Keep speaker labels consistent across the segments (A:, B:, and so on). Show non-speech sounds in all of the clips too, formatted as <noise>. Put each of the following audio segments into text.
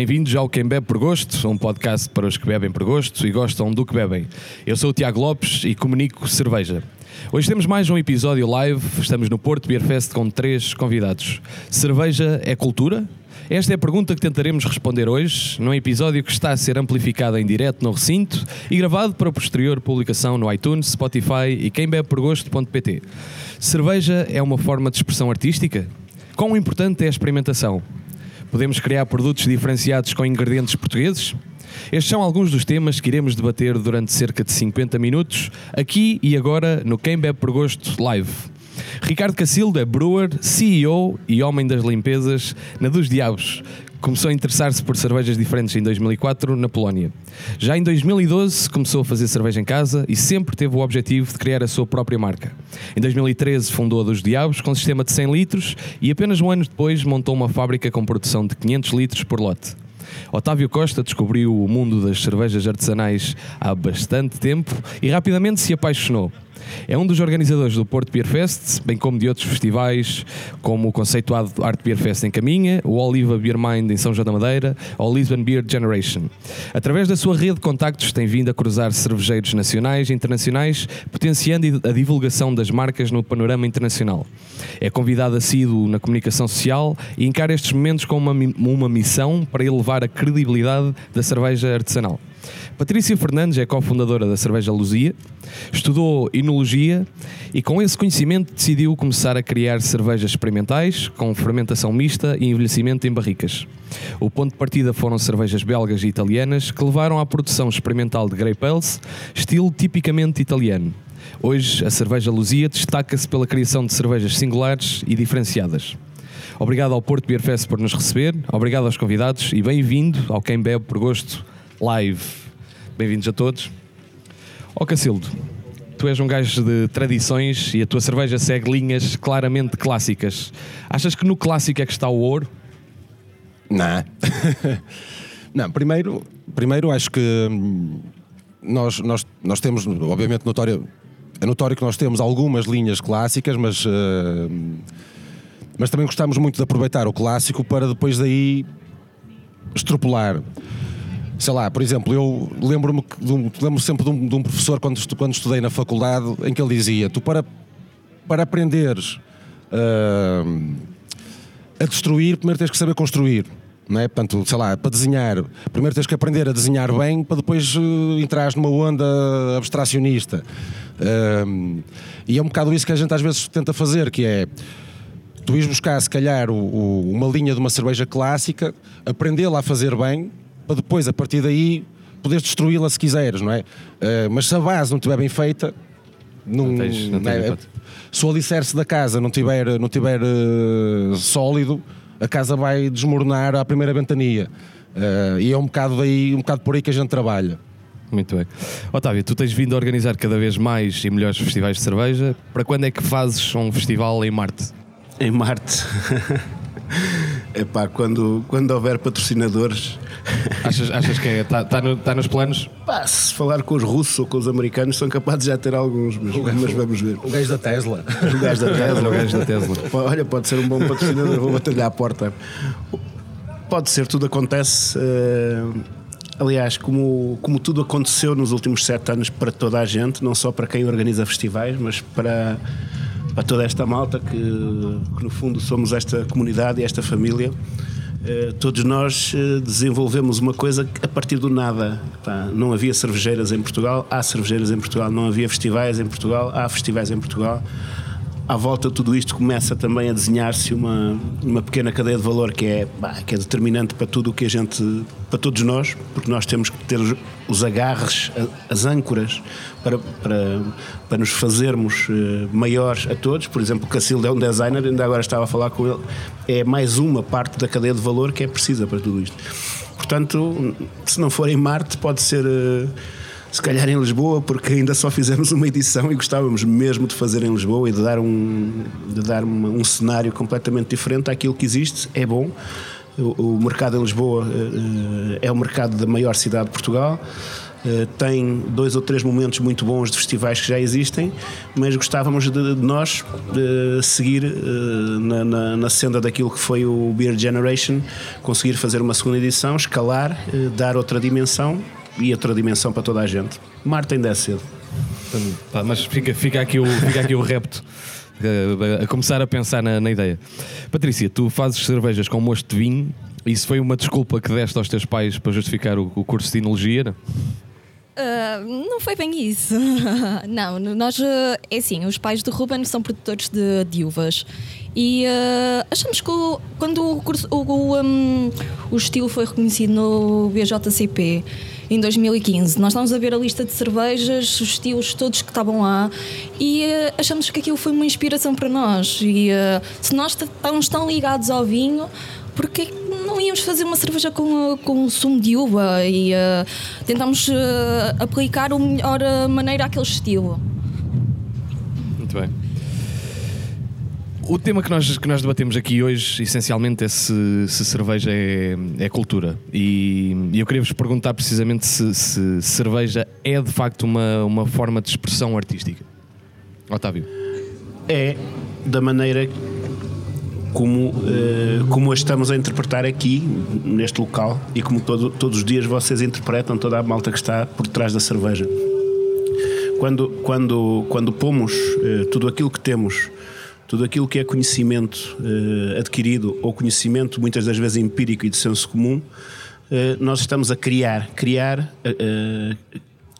A: Bem-vindos ao Quem Bebe por Gosto, um podcast para os que bebem por gosto e gostam do que bebem. Eu sou o Tiago Lopes e comunico cerveja. Hoje temos mais um episódio live, estamos no Porto Beer Fest com três convidados. Cerveja é cultura? Esta é a pergunta que tentaremos responder hoje, num episódio que está a ser amplificado em direto no recinto e gravado para posterior publicação no iTunes, Spotify e quembebeporgosto.pt. Cerveja é uma forma de expressão artística? Quão importante é a experimentação? Podemos criar produtos diferenciados com ingredientes portugueses? Estes são alguns dos temas que iremos debater durante cerca de 50 minutos, aqui e agora no Quem Bebe por Gosto Live. Ricardo Cacildo é brewer, CEO e homem das limpezas na dos Diabos. Começou a interessar-se por cervejas diferentes em 2004 na Polónia. Já em 2012 começou a fazer cerveja em casa e sempre teve o objetivo de criar a sua própria marca. Em 2013 fundou a dos Diabos com um sistema de 100 litros e apenas um ano depois montou uma fábrica com produção de 500 litros por lote. Otávio Costa descobriu o mundo das cervejas artesanais há bastante tempo e rapidamente se apaixonou. É um dos organizadores do Porto Beer Fest, bem como de outros festivais, como o conceituado Art Beer Fest em Caminha, o Oliva Beer Mind em São João da Madeira ou o Lisbon Beer Generation. Através da sua rede de contactos, tem vindo a cruzar cervejeiros nacionais e internacionais, potenciando a divulgação das marcas no panorama internacional. É convidado assíduo na comunicação social e encara estes momentos como uma, uma missão para elevar a credibilidade da cerveja artesanal. Patrícia Fernandes é cofundadora da Cerveja Luzia, estudou enologia e com esse conhecimento decidiu começar a criar cervejas experimentais com fermentação mista e envelhecimento em barricas. O ponto de partida foram cervejas belgas e italianas que levaram à produção experimental de Grey Pales, estilo tipicamente italiano. Hoje, a cerveja Luzia destaca-se pela criação de cervejas singulares e diferenciadas. Obrigado ao Porto Beer Fest por nos receber, obrigado aos convidados e bem-vindo ao Quem Bebe por Gosto Live. Bem-vindos a todos. Ó oh, Cacildo, tu és um gajo de tradições e a tua cerveja segue linhas claramente clássicas. Achas que no clássico é que está o ouro?
B: Não. <laughs> Não, primeiro, primeiro acho que hum, nós, nós, nós temos, obviamente, notório, é notório que nós temos algumas linhas clássicas, mas, uh, mas também gostamos muito de aproveitar o clássico para depois daí extrapolar sei lá, por exemplo, eu lembro-me um, lembro sempre de um, de um, professor quando, quando estudei na faculdade em que ele dizia: tu para, para aprenderes uh, a destruir, primeiro tens que saber construir. Não é? Portanto, sei lá, para desenhar, primeiro tens que aprender a desenhar bem para depois uh, entrar numa onda abstracionista. Uh, e é um bocado isso que a gente às vezes tenta fazer, que é tu ires buscar, se calhar, o, o, uma linha de uma cerveja clássica, aprendê-la a fazer bem, para depois, a partir daí, poderes destruí-la se quiseres, não é? Uh, mas se a base não estiver bem feita, não, não tens, não é, é, se o alicerce da casa não tiver, não tiver uh, sólido, a casa vai desmoronar à primeira ventania. Uh, e é um bocado, daí, um bocado por aí que a gente trabalha.
A: Muito bem. Otávio, tu tens vindo a organizar cada vez mais e melhores festivais de cerveja. Para quando é que fazes um festival em Marte?
C: Em Marte. <laughs> Epá, quando, quando houver patrocinadores. <laughs>
A: Achas, achas que está é, tá no, tá nos planos?
C: Pá, se falar com os russos ou com os americanos, são capazes de já ter alguns, mas, mas vamos ver.
B: O gajo da Tesla.
C: O <laughs> gajo da Tesla.
A: o gajo da Tesla.
C: Olha, pode ser um bom patrocinador, vou bater-lhe à porta. Pode ser, tudo acontece. Uh, aliás, como, como tudo aconteceu nos últimos sete anos para toda a gente, não só para quem organiza festivais, mas para para toda esta malta que, que no fundo somos esta comunidade e esta família. Uh, todos nós uh, desenvolvemos uma coisa a partir do nada. Não havia cervejeiras em Portugal, há cervejeiras em Portugal, não havia festivais em Portugal, há festivais em Portugal à volta de tudo isto começa também a desenhar-se uma, uma pequena cadeia de valor que é, bah, que é determinante para tudo o que a gente, para todos nós, porque nós temos que ter os agarres, as âncoras para, para, para nos fazermos eh, maiores a todos. Por exemplo, o Cacildo é um designer, ainda agora estava a falar com ele, é mais uma parte da cadeia de valor que é precisa para tudo isto. Portanto, se não for em Marte, pode ser eh, se calhar em Lisboa, porque ainda só fizemos uma edição e gostávamos mesmo de fazer em Lisboa e de dar um, de dar uma, um cenário completamente diferente àquilo que existe. É bom. O, o mercado em Lisboa uh, é o mercado da maior cidade de Portugal. Uh, tem dois ou três momentos muito bons de festivais que já existem, mas gostávamos de, de nós de seguir uh, na, na, na, senda daquilo que foi o Beer Generation, conseguir fazer uma segunda edição, escalar, uh, dar outra dimensão e outra dimensão para toda a gente. Marta ainda é cedo.
A: Tá, mas fica, fica, aqui o, fica aqui o repto a começar a pensar na, na, ideia. Patrícia, tu fazes cervejas com mosto de vinho. Isso foi uma desculpa que deste aos teus pais para justificar o, o curso de enologia? Não?
D: Uh, não foi bem isso. <laughs> não, nós, uh, é assim, os pais do Ruben são produtores de, de uvas e uh, achamos que o, quando o, curso, o, um, o estilo foi reconhecido no BJCP em 2015. Nós estávamos a ver a lista de cervejas, os estilos todos que estavam lá e uh, achamos que aquilo foi uma inspiração para nós. E uh, se nós estamos tão ligados ao vinho, porque não íamos fazer uma cerveja com, com sumo de uva e uh, tentámos uh, aplicar a melhor maneira àquele estilo.
A: Muito bem. O tema que nós, que nós debatemos aqui hoje, essencialmente, é se, se cerveja é, é cultura. E, e eu queria vos perguntar precisamente se, se, cerveja é de facto uma, uma forma de expressão artística. Otávio.
C: É da maneira como, uh, como a estamos a interpretar aqui, neste local, e como todo, todos os dias vocês interpretam toda a malta que está por trás da cerveja. Quando, quando, quando pomos uh, tudo aquilo que temos tudo aquilo que é conhecimento eh, adquirido ou conhecimento muitas das vezes empírico e de senso comum, eh, nós estamos a criar. Criar eh,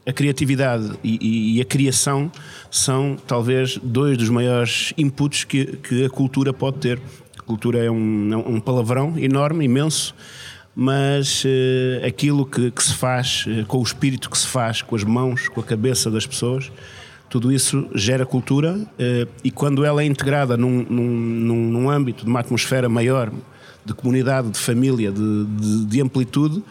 C: a criatividade e, e, a criação são talvez dois dos maiores inputs que, que a cultura pode ter. A cultura é um, é um palavrão enorme, imenso, mas aquilo que, que, se faz, com o espírito que se faz, com as mãos, com a cabeça das pessoas, tudo isso gera cultura eh, e quando ela é integrada num, num, num, âmbito de uma atmosfera maior, de comunidade, de família, de, de, de amplitude,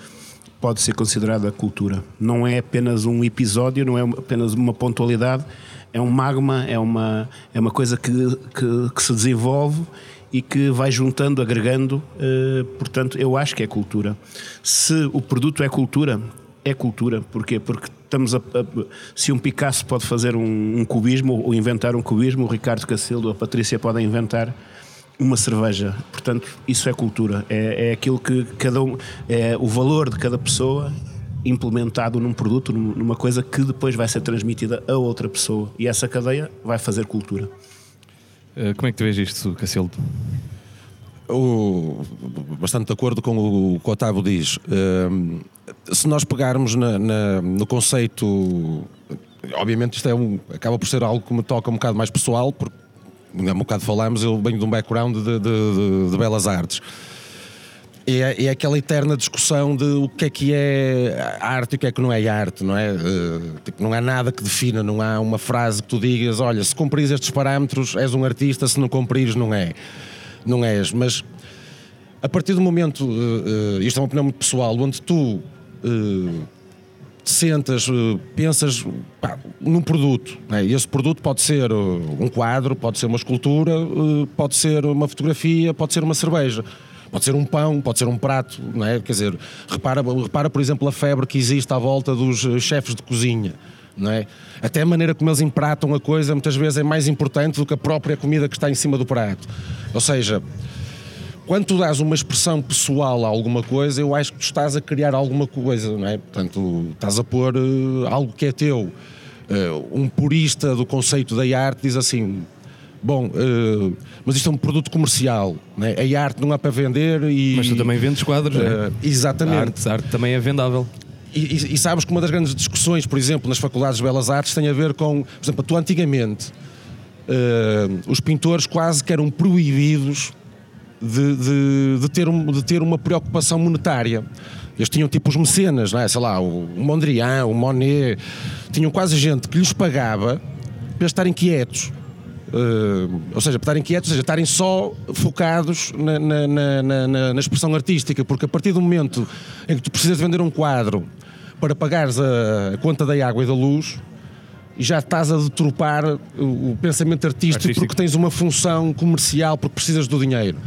C: pode ser considerada cultura. Não é apenas um episódio, não é apenas uma pontualidade, é um magma, é uma, é uma coisa que, que, que se desenvolve e que vai juntando, agregando. Eh, portanto, eu acho que é cultura. Se o produto é cultura, é cultura. Porquê? Porque estamos a, a, se um Picasso pode fazer um, um, cubismo ou inventar um cubismo, o Ricardo Cacildo ou a Patrícia podem inventar uma cerveja. Portanto, isso é cultura. É, é aquilo que cada um, é o valor de cada pessoa implementado num produto, numa coisa que depois vai ser transmitida a outra pessoa. E essa cadeia vai fazer cultura.
A: Eh, como é que tu vês isto, Cacildo?
B: O, bastante de acordo com o que o Otávio diz. Um, se nós pegarmos na, na, no conceito, obviamente isto é um, acaba por ser algo que me toca um bocado mais pessoal, porque há um bocado falámos, eu venho de um background de, de, de, de belas artes. É, é, aquela eterna discussão de o que é que é arte e o que é que não é arte, não é? Uh, tipo, não há nada que defina, não há uma frase que tu digas, olha, se cumprires estes parâmetros és um artista, se não cumprires não é não és. Mas a partir do momento, uh, uh, isto é uma opinião muito pessoal, onde tu uh, te sentas, pensas pá, num produto, né? esse produto pode ser um quadro, pode ser uma escultura, pode ser uma fotografia, pode ser uma cerveja. Pode ser um pão, pode ser um prato, não é? Quer dizer, repara, repara, por exemplo, a febre que existe à volta dos chefes de cozinha. Não é? Até a maneira como eles empratam a coisa muitas vezes é mais importante do que a própria comida que está em cima do prato. Ou seja, quando tu dás uma expressão pessoal a alguma coisa, eu acho que tu estás a criar alguma coisa, não é? Portanto, estás a pôr uh, algo que é teu. Uh, um purista do conceito da arte diz assim: Bom, uh, mas isto é um produto comercial, né? a arte não é para vender e.
A: Mas tu também vendes quadros, uh,
B: é? Exatamente. A
A: arte, a arte também é vendável.
B: E, e, sabes que uma das grandes discussões, por exemplo, nas faculdades de Belas Artes tem a ver com, por exemplo, tu antigamente uh, os pintores quase que eram proibidos de, de, de, ter um, de ter uma preocupação monetária. Eles tinham tipo os mecenas, não é? sei lá, o Mondrian, o Monet, tinham quase gente que lhes pagava para estarem quietos. Uh, ou seja, para estarem quietos, ou seja, estarem só focados na, na, na, na, expressão artística, porque a partir do momento em que tu precisas vender um quadro para pagares a, a conta da água e da luz, e já estás a deturpar o, o pensamento artístico, artístico, porque tens uma função comercial, porque precisas do dinheiro.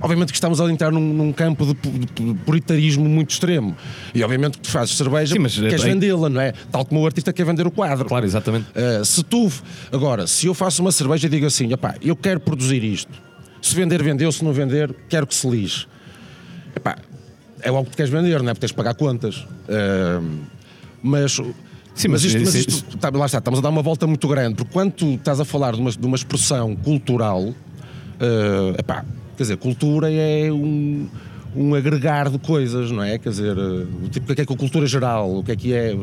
B: Obviamente que estamos a entrar num, num campo de, de puritarismo muito extremo. E obviamente que tu fazes cerveja,
A: Sim, mas,
B: queres
A: aí-
B: vendê-la, não é? Tal como o artista quer vender o quadro.
A: Claro, exatamente.
B: Uh, se tu, agora, se eu faço uma cerveja e digo assim, "Epá, eu quero produzir isto, se vender, vendeu, se não vender, quero que se lixe. Epá, é logo que tu queres vender, não é? Porque tens de pagar contas. Uh, mas.
A: Sim,
B: mas
A: mas
B: isto, mas isto- tá, lá está, estamos a dar uma volta muito grande, porque quando tu estás a falar de uma, de uma expressão cultural, uh, epá, quer dizer, cultura é um, um agregar de coisas, não é? Quer dizer, uh, tipo, o que é que é a cultura geral, o que é que é.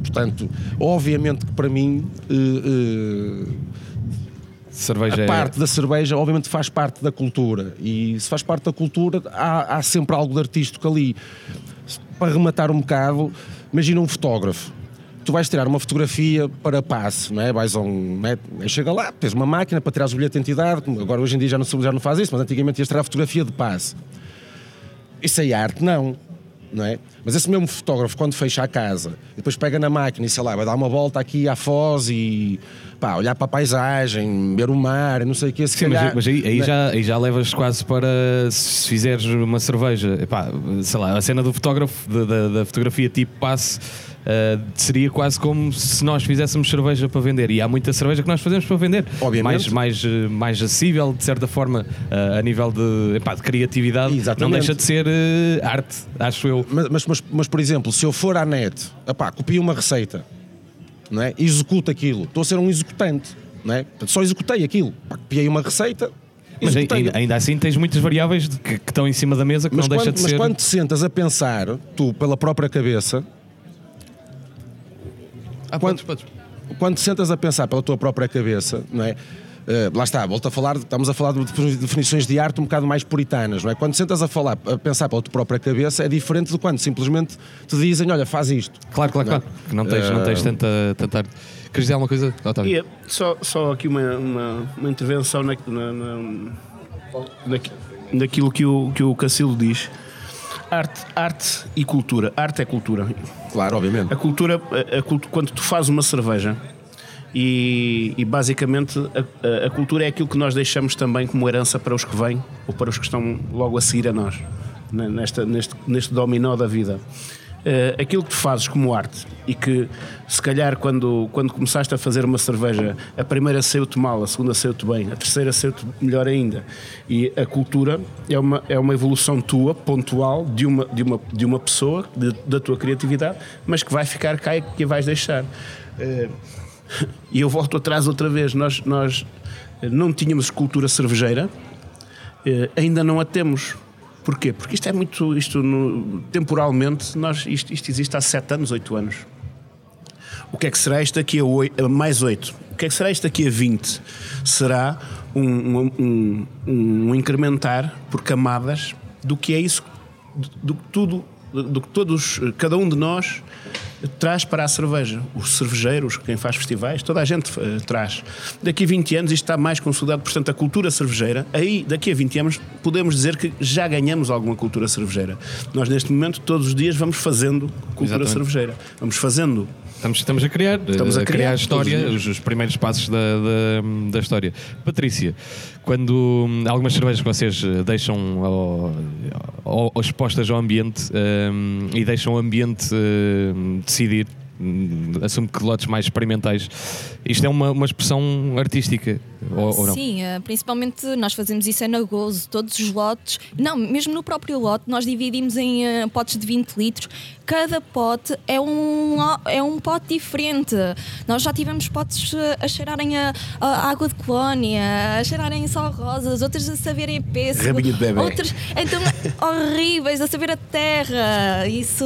B: Portanto, obviamente que para mim. uh, uh,
A: Cerveja
B: a
A: é-
B: parte da cerveja, obviamente, faz parte da cultura. E se faz parte da cultura, há, há sempre algo de artístico ali. Para rematar um bocado, imagina um fotógrafo. Tu vais tirar uma fotografia para passe, não é? Vais a um. é? Chega lá, tens uma máquina para tirar o bilhete de identidade. Agora, hoje em dia, já não, já não faz isso, mas antigamente ias tirar a fotografia de passe. Isso é arte? Não. Não é? Mas esse mesmo fotógrafo, quando fecha a casa, depois pega na máquina e sei lá, vai dar uma volta aqui à Foz e pá, olhar para a paisagem, ver o mar, não sei o que, se
A: Sim, mas,
B: calhar-
A: mas aí, aí
B: Não é?
A: já, aí já levas quase para se fizeres uma cerveja, epá, sei lá, a cena do fotógrafo, da, da- da fotografia tipo passe, ah, seria quase como se nós fizéssemos cerveja para vender. E há muita cerveja que nós fazemos para vender.
B: Obviamente.
A: Mais, mais, eh, mais acessível, de certa forma, ah, a nível de, epá, de criatividade.
B: Exatamente.
A: Não deixa de ser eh, arte, acho eu.
B: Mas, mas, mas, mas, por exemplo, se eu for à net, epá, copio uma receita, não é? Executo aquilo, estou a ser um executante, não é? Portanto, Só executei aquilo, Pá, copiei uma receita,
A: Mas
B: executei.
A: ainda, ainda assim tens muitas variáveis de que, que estão em cima da mesa que
B: mas,
A: não deixa
B: quando,
A: de
B: mas
A: ser.
B: quando te sentas a pensar, tu, pela própria cabeça,
A: Ah,
B: quando-
A: podes, podes.
B: quando te sentas a pensar pela tua própria cabeça, não é? Eh, lá está, volto a falar, estamos a falar de definições de arte um bocado mais puritanas, não é? Quando sentas a falar, a pensar pela tua própria cabeça, é diferente de quando simplesmente te dizem, olha, faz isto.
A: Claro, claro, claro. Que não tens, não tens
B: Eh,
A: tanta, tanta arte. Queres dizer alguma coisa, Otávio?
C: É só, só aqui uma, uma, uma intervenção na, na, na- naqui- naquilo que o, que o Cacilo diz. Arte, arte e cultura. Arte é cultura.
B: Claro, obviamente.
C: A cultura, a, a quando tu fazes uma cerveja e, e basicamente a, a- cultura é aquilo que nós deixamos também como herança para os que vêm ou para os que estão logo a seguir a nós, ne- nesta, neste, neste dominó da vida. Eh, aquilo que tu fazes como arte e que se calhar quando, quando começaste a fazer uma cerveja, a primeira saiu-te mal, a segunda saiu-te bem, a terceira saiu-te melhor ainda. E a cultura é uma, é uma evolução tua, pontual, de uma, de uma, de uma pessoa, de- da tua criatividade, mas que vai ficar cá e que a vais deixar. Eh, e eu volto atrás outra vez. Nós, nós não tínhamos cultura cervejeira, eh, ainda não a temos. Porquê? Porque isto é muito. Isto no- temporalmente, nós, isto, isto existe há 7 anos, 8 anos. O que é que será isto daqui a, oi- a mais 8? O que é que será isto daqui a 20? Será um, um, um- um incrementar por camadas do que é isso, do, do tudo, do que todos, cada um de nós traz para a cerveja. Os cervejeiros, quem faz festivais, toda a gente eh, traz. Daqui a 20 anos isto está mais consolidado, portanto, a cultura cervejeira, aí daqui a 20 anos podemos dizer que já ganhamos alguma cultura cervejeira. Nós neste momento, todos os dias, vamos fazendo cultura
A: Exatamente.
C: cervejeira. Vamos fazendo
A: Estamos, estamos a criar,
C: Estamos a
A: a criar,
C: criar
A: a história,
C: os
A: os, os primeiros passos da, da, da história. Patrícia, quando hum, algumas cervejas que vocês eh, deixam ao, ao- ao- expostas ao ambiente hum, e deixam o ambiente hum, decidir, hum, assumo que lotes mais experimentais, isto é uma, uma expressão artística, ou, ou não?
D: Sim, eh, principalmente nós fazemos isso é na gozo, todos os lotes. Não, mesmo no próprio lote, nós dividimos em eh, potes de 20 litros. Cada pote é um, é um pote diferente. Nós já tivemos potes eh, a cheirarem a, a água de colónia, a cheirarem só rosas, outros a saberem a pêssego,
C: Rabinho de bebê.
D: outros então horríveis, a saber a terra. Isso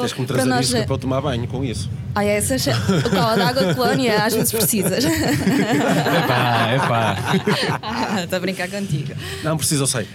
B: Tens que me
D: para
B: trazer
D: nós.
B: isso é para eu tomar banho com isso.
D: Ah, essas. Qual, da água de colónia, às vezes precisas.
A: Epá, epá. <laughs>
D: Estou a brincar contigo.
B: Não precisa, eu sei.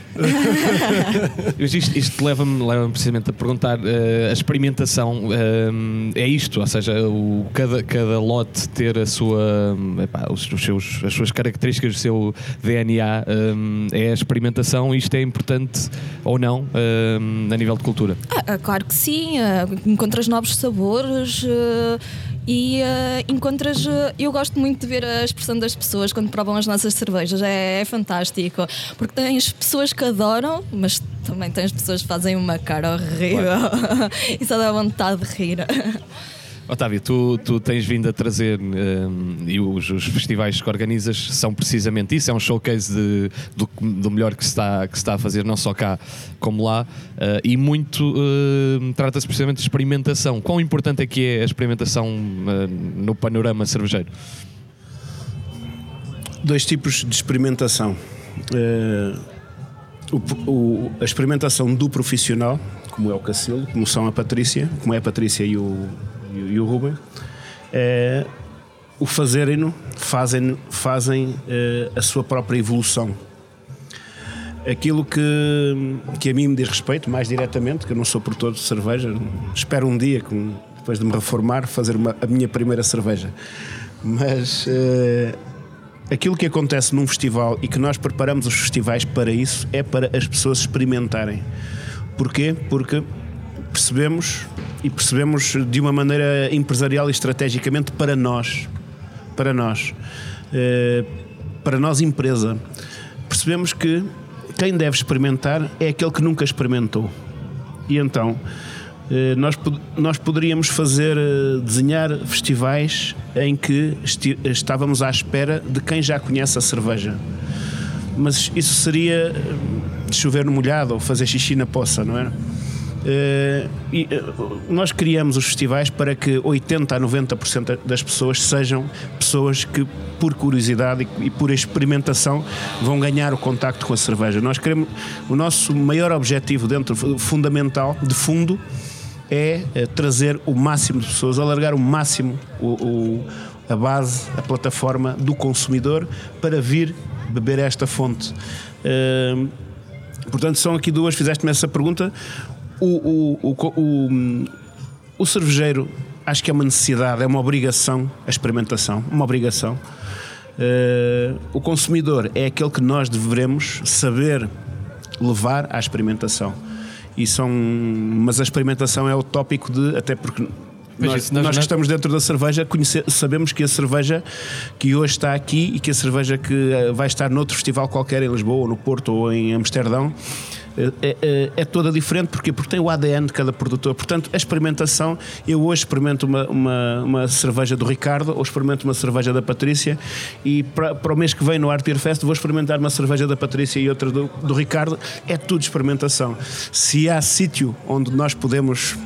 A: Isto, isto leva-me leva precisamente a perguntar: eh, a experimentação eh, é isto? Ou seja, o, cada, cada lote ter a sua, epá, os, os seus, as suas características, o seu DNA, eh, é a experimentação? Isto é importante ou não eh, a nível de cultura?
D: Ah, ah, claro que sim, ah, encontras novos sabores ah, e uh, encontras. Uh, eu gosto muito de ver a expressão das pessoas quando provam as nossas cervejas, é, é fantástico. Porque tens pessoas que adoram, mas também tens pessoas que fazem uma cara horrível claro. <laughs> e só dá vontade de rir. <laughs>
A: Otávio, tu, tu tens vindo a trazer um, e os, os, festivais que organizas são precisamente isso, é um showcase de, do, do, melhor que se, está, que se está a fazer, não só cá como lá, uh, e muito uh, trata-se precisamente de experimentação. Quão importante é que é a experimentação uh, no panorama cervejeiro?
C: Dois tipos de experimentação. O, o, a experimentação do profissional, como é o Cacilo, como são a Patrícia, como é a Patrícia e o, e, o Ruben, é, o fazerem-no, fazem, fazem é, a sua própria evolução. Aquilo que, que a mim me diz respeito, mais diretamente, que eu não sou produtor de cerveja, espero um dia, com, depois de me reformar, fazer uma, a minha primeira cerveja. Mas é, aquilo que acontece num festival e que nós preparamos os festivais para isso é para as pessoas experimentarem. Porquê? Porque percebemos e percebemos de uma maneira empresarial e estrategicamente para nós, para nós, eh, para nós empresa, percebemos que quem deve experimentar é aquele que nunca experimentou. E então eh, nós, nós poderíamos fazer, eh, desenhar festivais em que estávamos à espera de quem já conhece a cerveja. Mas isso seria chover no molhado ou fazer xixi na poça, não é? Uh, e, uh, nós criamos os festivais para que 80 a 90% das pessoas sejam pessoas que, por curiosidade e, por experimentação, vão ganhar o contacto com a cerveja. Nós queremos, o nosso maior objetivo dentro, fundamental, de fundo, é, é trazer o máximo de pessoas, alargar o máximo o, o, a base, a plataforma do consumidor para vir beber esta fonte. Uh, portanto, são aqui duas, fizeste-me essa pergunta o, o, o, o, o cervejeiro acho que é uma necessidade, é uma obrigação a experimentação, uma obrigação. Uh, o consumidor é aquele que nós devemos saber levar à experimentação. E são, mas a experimentação é o tópico de, até porque nós, nós, nós, que estamos dentro da cerveja conhecer, sabemos que a cerveja que hoje está aqui e que a cerveja que eh, vai estar noutro festival qualquer em Lisboa, ou no Porto ou em Amsterdão é, é, é, toda diferente porque, tem o ADN de cada produtor. Portanto, a experimentação, eu hoje experimento uma, uma, uma cerveja do Ricardo ou experimento uma cerveja da Patrícia e para, para o mês que vem no Art Beer Fest vou experimentar uma cerveja da Patrícia e outra do, do Ricardo. É tudo experimentação. Se há sítio onde nós podemos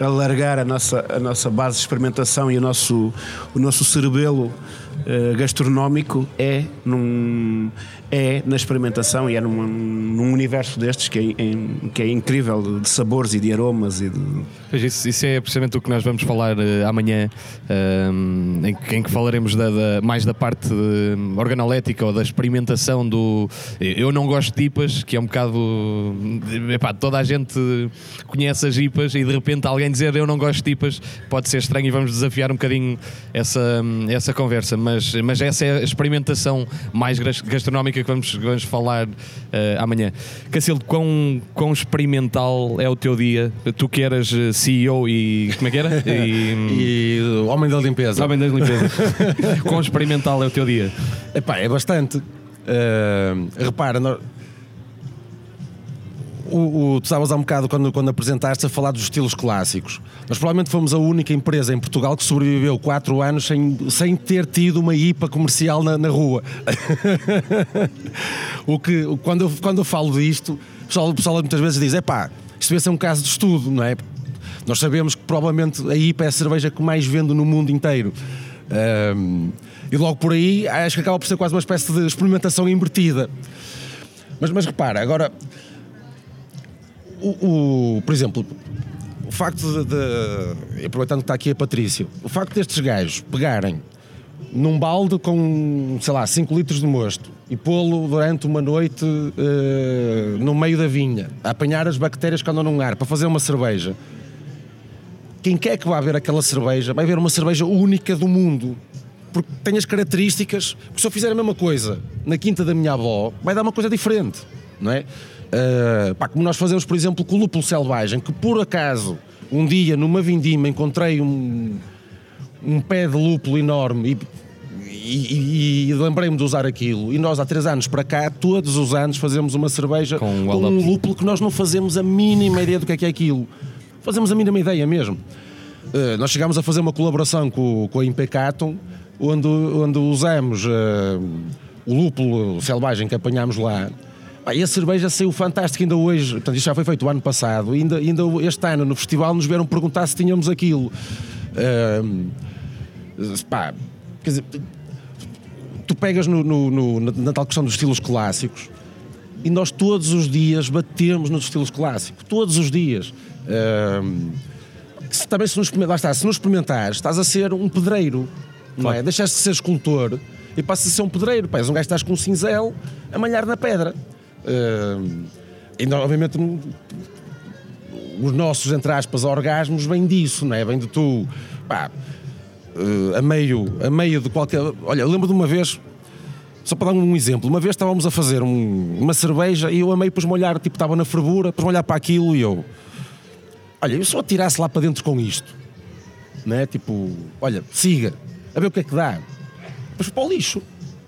C: alargar a nossa, a nossa base de experimentação e o nosso, o nosso cerebelo uh, gastronómico é num, é na experimentação e é num, num universo destes que é, em, que é incrível de sabores e de aromas e de...
A: Isso, isso, é precisamente o que nós vamos falar uh, amanhã uh, em, em, que falaremos da, da, mais da parte organolética ou da experimentação do eu não gosto de IPAs que é um bocado epá, toda a gente conhece as IPAs e de repente alguém dizer eu não gosto de IPAs pode ser estranho e vamos desafiar um bocadinho essa, essa conversa. Mas, mas essa é a experimentação mais gastronómica que vamos, vamos falar uh, amanhã. Cacildo, quão, quão experimental é o teu dia? Tu que eras eh, CEO e. Como é que era? <laughs>
B: E, e homem da limpeza.
A: Homem da limpeza. <laughs> quão experimental é o teu dia?
B: Epá, é bastante. Uh, repara, nós, o, o, tu estavas há um bocado quando, quando apresentaste a falar dos estilos clássicos. Nós provavelmente fomos a única empresa em Portugal que sobreviveu 4 anos sem, sem ter tido uma IPA comercial na, na rua. <laughs> o que, quando, eu, quando eu falo disto, o pessoal, o pessoal muitas vezes diz: é pá, isto deve ser um caso de estudo, não é? Nós sabemos que provavelmente a IPA é a cerveja que mais vende no mundo inteiro. Um, e logo por aí acho que acaba por ser quase uma espécie de experimentação invertida. Mas, mas repara, agora o, o, por exemplo, o facto de, de, Aproveitando que está aqui a Patrícia, o facto destes gajos pegarem num balde com, sei lá, 5 litros de mosto e pô-lo durante uma noite uh, no meio da vinha, a apanhar as bactérias que andam num ar para fazer uma cerveja. Quem quer que vá ver aquela cerveja vai ver uma cerveja única do mundo. Porque tem as características. Porque se eu fizer a mesma coisa na quinta da minha avó, vai dar uma coisa diferente, não é? Uh, pá, como nós fazemos, por exemplo, com o lúpulo selvagem, que por acaso um dia numa vindima encontrei um, um pé de lúpulo enorme e, e, e lembrei-me de usar aquilo. E nós, há três anos para cá, todos os anos fazemos uma cerveja
A: Com
B: com,
A: um well-up.
B: um lúpulo que nós não fazemos a mínima ideia do que é que é aquilo. Fazemos a mínima ideia mesmo. Uh, nós chegámos a fazer uma colaboração com, com a Impecatum, onde, onde usamos uh, o lúpulo selvagem que apanhámos lá. Pá, e a cerveja saiu fantástica ainda hoje. Portanto, isto já foi feito o ano passado. Ainda, ainda este ano, no festival, nos vieram perguntar se tínhamos aquilo. Uh, pá, quer dizer, tu pegas no, no- no- na, na tal questão dos estilos clássicos e nós todos os dias batemos nos estilos clássicos. Todos os dias. Se, também se nos, lá está, se nos experimentares, estás a ser um pedreiro. Não é? Deixaste de ser escultor e passas a ser um pedreiro. Pá, és um gajo que estás com um cinzel a malhar na pedra. E, nós, obviamente, os nossos, entre aspas, orgasmos vêm disso, não é? Vem de tu, pá, eh, a meio, a meio de qualquer. Olha, eu lembro de uma vez, só para dar um exemplo, uma vez estávamos a fazer um- uma cerveja e eu a meio pus-me olhar, tipo, estava na fervura, pus-me olhar para aquilo e eu. Olha, eu só atirasse lá para dentro com isto, não é? Tipo, olha, siga, a ver o que é que dá. Depois para o lixo,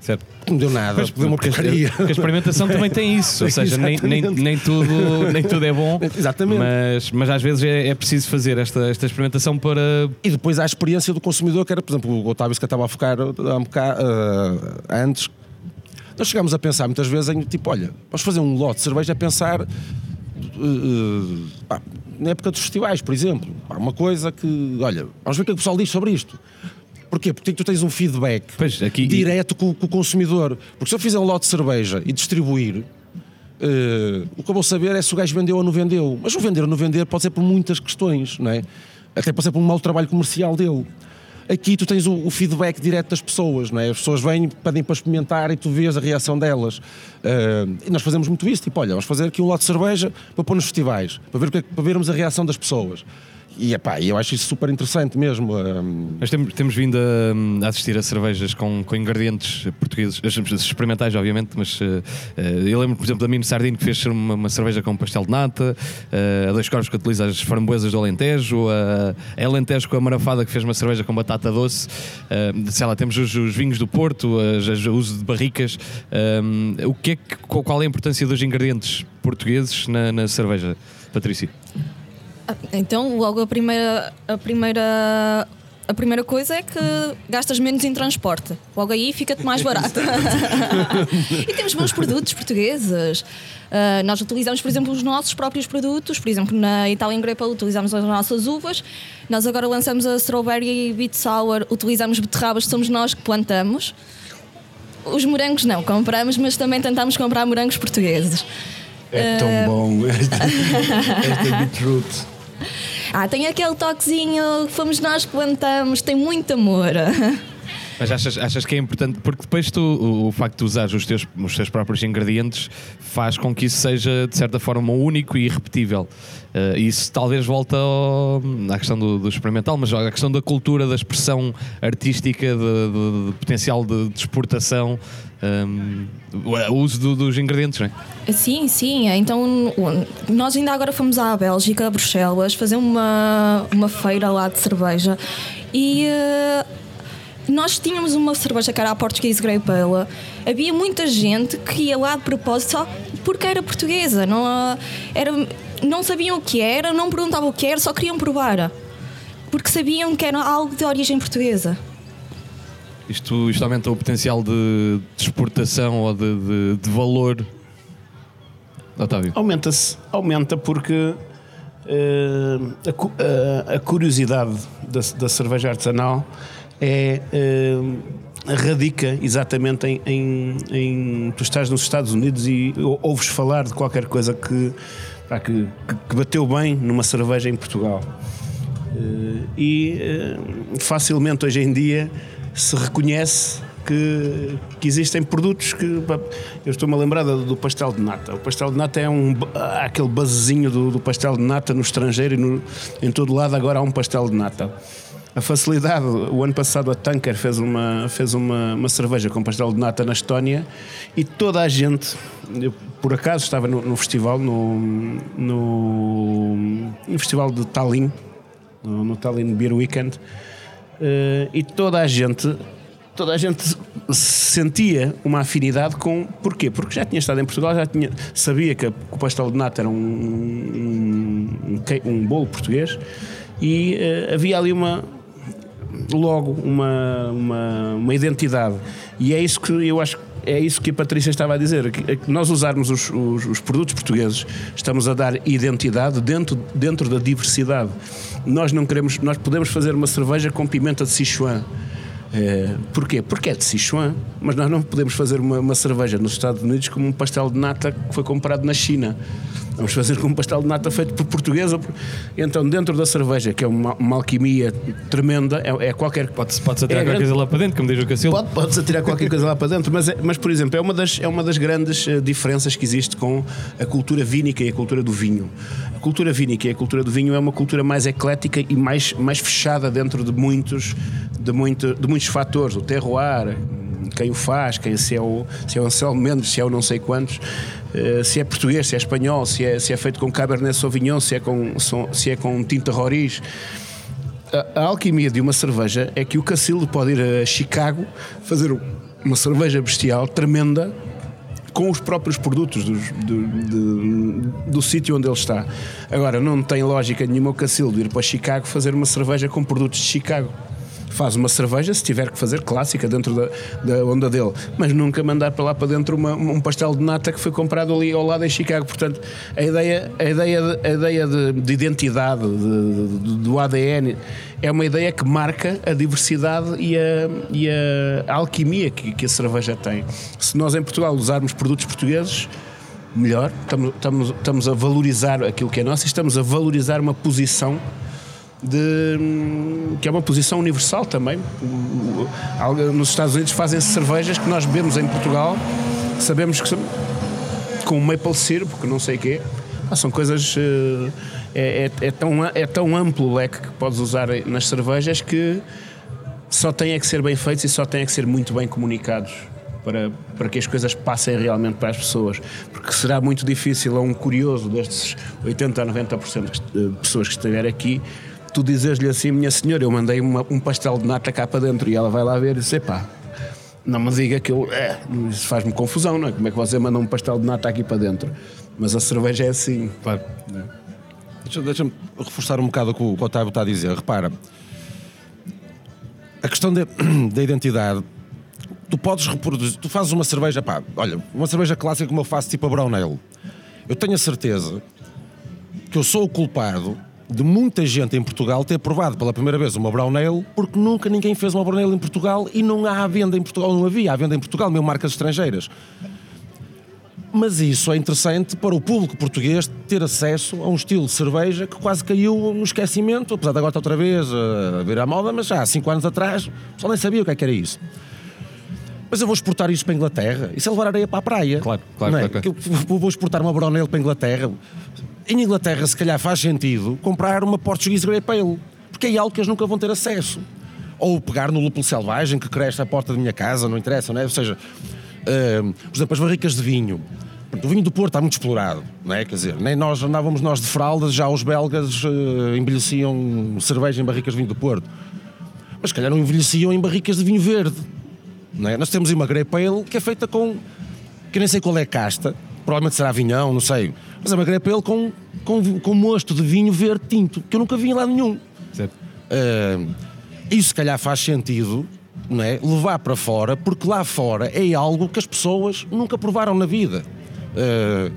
A: Certo.
B: não deu nada, deu uma
A: porque,
B: porcaria.
A: porque a experimentação também tem isso, ou seja, nem, nem, nem tudo, nem tudo é bom,
B: Exatamente.
A: Mas, mas às vezes é, é preciso fazer esta, esta experimentação para.
B: E depois há a experiência do consumidor, que era, por exemplo, o Otávio que eu estava a focar há um bocado, ah, antes. Nós chegámos a pensar muitas vezes em tipo, olha, vamos fazer um lote de cerveja a pensar eh, eh, pá, na época dos festivais, por exemplo. Pá, uma coisa que, olha, vamos ver o que é que o pessoal diz sobre isto. Porquê? Porque tu tens um feedback
A: Pois, aqui-
B: direto com, com o consumidor. Porque se eu fizer um lote de cerveja e distribuir, eh, o que eu vou saber é se o gajo vendeu ou não vendeu. Mas o vender ou não vender pode ser por muitas questões, não é? Até pode ser por um mau trabalho comercial dele. Aqui tu tens o, feedback direto das pessoas, não é? As pessoas vêm, pedem para experimentar e tu vês a reação delas. Eh, e nós fazemos muito isso, tipo, olha, vamos fazer aqui um lote de cerveja para pôr nos festivais, para, ver é para vermos a reação das pessoas. E epá, eu acho isso super interessante mesmo. eh,
A: Nós temos, temos vindo a, a assistir a cervejas com, com ingredientes portugueses, as experimentais, obviamente, mas eh, eh, eu lembro, por exemplo, da Mino Sardinho que fez uma, uma cerveja com pastel de nata, eh, a Dois Corpos que utiliza as framboesas do Alentejo, a, a Alentejo com a Marafada que fez uma cerveja com batata doce, eh, sei lá, temos os, os vinhos do Porto, o uso de barricas. eh, o que é que, qual é a importância dos ingredientes portugueses na, na cerveja, Patrícia?
D: Então, logo a primeira, a primeira, a primeira coisa é que gastas menos em transporte. Logo aí fica-te mais barato. <laughs> e temos bons produtos portugueses. Ah, nós utilizamos, por exemplo, os nossos próprios produtos. Por exemplo, na Grape Ale utilizamos as nossas uvas. Nós agora lançamos a Strawberry Beet Sour, utilizamos beterrabas, somos nós que plantamos. Os morangos não compramos, mas também tentamos comprar morangos portugueses.
C: É tão bom <laughs> esta, esta beetroot.
D: Ah, tem aquele toquezinho que fomos nós que plantamos, tem muito amor. <laughs>
A: Mas achas, achas que é importante, porque depois tu, o, o facto de usares os teus, os teus próprios ingredientes faz com que isso seja de certa forma único e irrepetível. Eh, isso talvez volta ao- à questão do, do experimental, mas à questão da cultura, da expressão artística, de, de- de potencial de, de exportação, ehm, o- uso do- dos ingredientes, não é?
D: Sim, sim. Então, o- nós ainda agora fomos à Bélgica, a Bruxelas, fazer uma, uma feira lá de cerveja e eh, nós tínhamos uma cerveja que era a Portuguese Grape Ale. Havia muita gente que ia lá de propósito só porque era portuguesa. Não, ah, era, não sabiam o que era, não perguntavam o que era, só queriam provar. Porque sabiam que era algo de origem portuguesa.
A: Isto, isto aumenta o potencial de, de exportação ou de, de- de valor. Otávio.
C: Aumenta-se, aumenta porque eh, a, cu- a- curiosidade da, da cerveja artesanal é eh, radica exatamente em, em- em- tu estás nos Estados Unidos e ou- ouves falar de qualquer coisa que, pá, que, que bateu bem numa cerveja em Portugal. Eh, e eh, facilmente hoje em dia se reconhece que, que existem produtos que eu estou-me a lembrar do, pastel de nata. O pastel de nata é um aquele basezinho do, do pastel de nata no estrangeiro e no- em todo lado agora há um pastel de nata. A facilidade, o ano passado a Tanker fez uma, fez uma, uma cerveja com pastel de nata na Estónia e toda a gente, eu, por acaso estava no, no festival, no, no, no festival de Tallinn, no, no Tallinn Beer Weekend, e toda a gente toda a gente sentia uma afinidade com. Porquê? Porque já tinha estado em Portugal, já tinha, sabia que, o pastel de nata era um, um, um, um bolo português e uh, havia ali uma. Logo, uma, uma, uma identidade. E é isso que eu acho é isso que a Patrícia estava a dizer. Que, que nós usarmos os, os, os, produtos portugueses, estamos a dar identidade dentro, dentro da diversidade. Nós não queremos, nós podemos fazer uma cerveja com pimenta de Sichuan é, porquê? Porque é de Sichuan, mas nós não podemos fazer uma, uma, cerveja nos Estados Unidos como um pastel de nata que foi comprado na China. Vamos fazer com um pastel de nata feito por português. Então, dentro da cerveja, que é uma, uma alquimia tremenda, é, é qualquer.
A: Pode-se pode atirar é qualquer coisa lá para dentro, como diz o Cacildo.
C: Pode, pode-se atirar qualquer coisa lá para dentro, mas, é, mas, por exemplo, é uma, das, é uma das grandes eh, diferenças que existe com a cultura vínica e a cultura do vinho. A cultura vínica e a cultura do vinho é uma cultura mais eclética e mais, mais fechada dentro de muitos, de, muito, de muitos fatores. O terroir, quem o faz, quem, se, é o, se é o Anselmo Mendes, se é o não sei quantos. Eh, se é português, se é espanhol, se é, se é feito com Cabernet Sauvignon, se é com, se é com tinta Roriz. A, a alquimia de uma cerveja é que o Cacildo pode ir a Chicago fazer uma cerveja bestial, tremenda, com os próprios produtos do, do, do, do sítio onde ele está. Agora, não tem lógica nenhuma o Cacildo ir para Chicago fazer uma cerveja com produtos de Chicago faz uma cerveja, se tiver que fazer clássica dentro da, da onda dele, mas nunca mandar para lá para dentro uma, um pastel de nata que foi comprado ali ao lado em Chicago. Portanto, a ideia, a ideia, de, a ideia de, de identidade de, de, do ADN é uma ideia que marca a diversidade e a, e a alquimia que, que a cerveja tem. Se nós em Portugal usarmos produtos portugueses, melhor, estamos, estamos, estamos a valorizar aquilo que é nosso e estamos a valorizar uma posição de, que é uma posição universal também. Nos Estados Unidos fazem-se cervejas que nós bebemos em Portugal, sabemos que são com maple syrup, que não sei o quê. São coisas. Eh, é, é, é, tão, é tão amplo o leque que podes usar nas cervejas que só têm é que ser bem feitos e só têm é que ser muito bem comunicados para, para que as coisas passem realmente para as pessoas. Porque será muito difícil a um curioso destes 80 a 90% de pessoas que estiverem aqui tu dizes-lhe assim, minha senhora, eu mandei uma, um pastel de nata cá para dentro e ela vai lá ver e diz: epá, não me diga que eu. É, isso faz-me confusão, não é? Como é que você manda um pastel de nata aqui para dentro? Mas a cerveja é assim.
B: Claro. É. Deixa-me deixa reforçar um bocado o que o Otávio está a dizer. Repara, a questão <clears throat> da identidade. Tu podes reproduzir, tu fazes uma cerveja, pá, olha, uma cerveja clássica como eu faço tipo a Brown Ale. Eu tenho a certeza que eu sou o culpado de muita gente em Portugal ter provado pela primeira vez uma brown ale, porque nunca ninguém fez uma brown ale em Portugal e não há venda em Portugal, não havia à venda em Portugal, mesmo marcas estrangeiras. Mas isso é interessante para o público português ter acesso a um estilo de cerveja que quase caiu no esquecimento, apesar de agora estar outra vez a vir à moda, mas já há 5 anos atrás só nem sabia o que, é que era isso. Mas eu vou exportar isso para a Inglaterra. Isso é levar areia para a praia.
A: Claro, claro.
B: É?
A: claro, claro.
B: Eu vou exportar uma brown ale para a Inglaterra em Inglaterra, se calhar faz sentido comprar uma Portuguese Grey Pale, porque é algo que eles nunca vão ter acesso. Ou pegar no lúpulo selvagem que cresce à porta da minha casa, não interessa, não é? Ou seja, uh, por exemplo, as barricas de vinho. O vinho do Porto está muito explorado, não é? Quer dizer, nem nós andávamos nós de fraldas, já os belgas uh, envelheciam cerveja em barricas de vinho do Porto. Mas se calhar não envelheciam em barricas de vinho verde. Não é? Nós temos uma Grey Pale que é feita com. que nem sei qual é a casta, provavelmente será vinhão, não sei. Mas é uma grepa com, com, com mosto de vinho verde tinto, que eu nunca vi em lado nenhum. Certo. Uh, isso se calhar faz sentido não é? levar para fora, porque lá fora é algo que as pessoas nunca provaram na vida. Uh,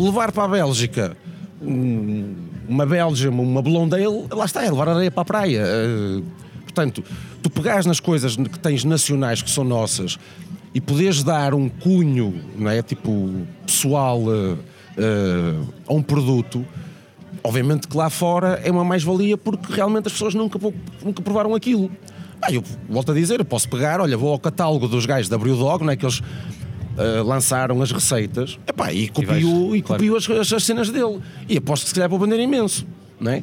B: levar para a Bélgica uma Belgium, uma Blondale, lá está, é levar areia para a praia. Uh, portanto, tu pegares nas coisas que tens nacionais que são nossas e poderes dar um cunho, não é? Tipo, pessoal uh, uh, a um produto, obviamente que lá fora é uma mais-valia porque realmente as pessoas nunca, nunca provaram aquilo. Ah, eu volto a dizer, eu posso pegar, olha, vou ao catálogo dos gajos da Brewdog, não é? Que eles uh, lançaram as receitas epá, e copio, e, vais, e copio claro. as, as, cenas dele. E aposto que se calhar vou vender imenso, não é?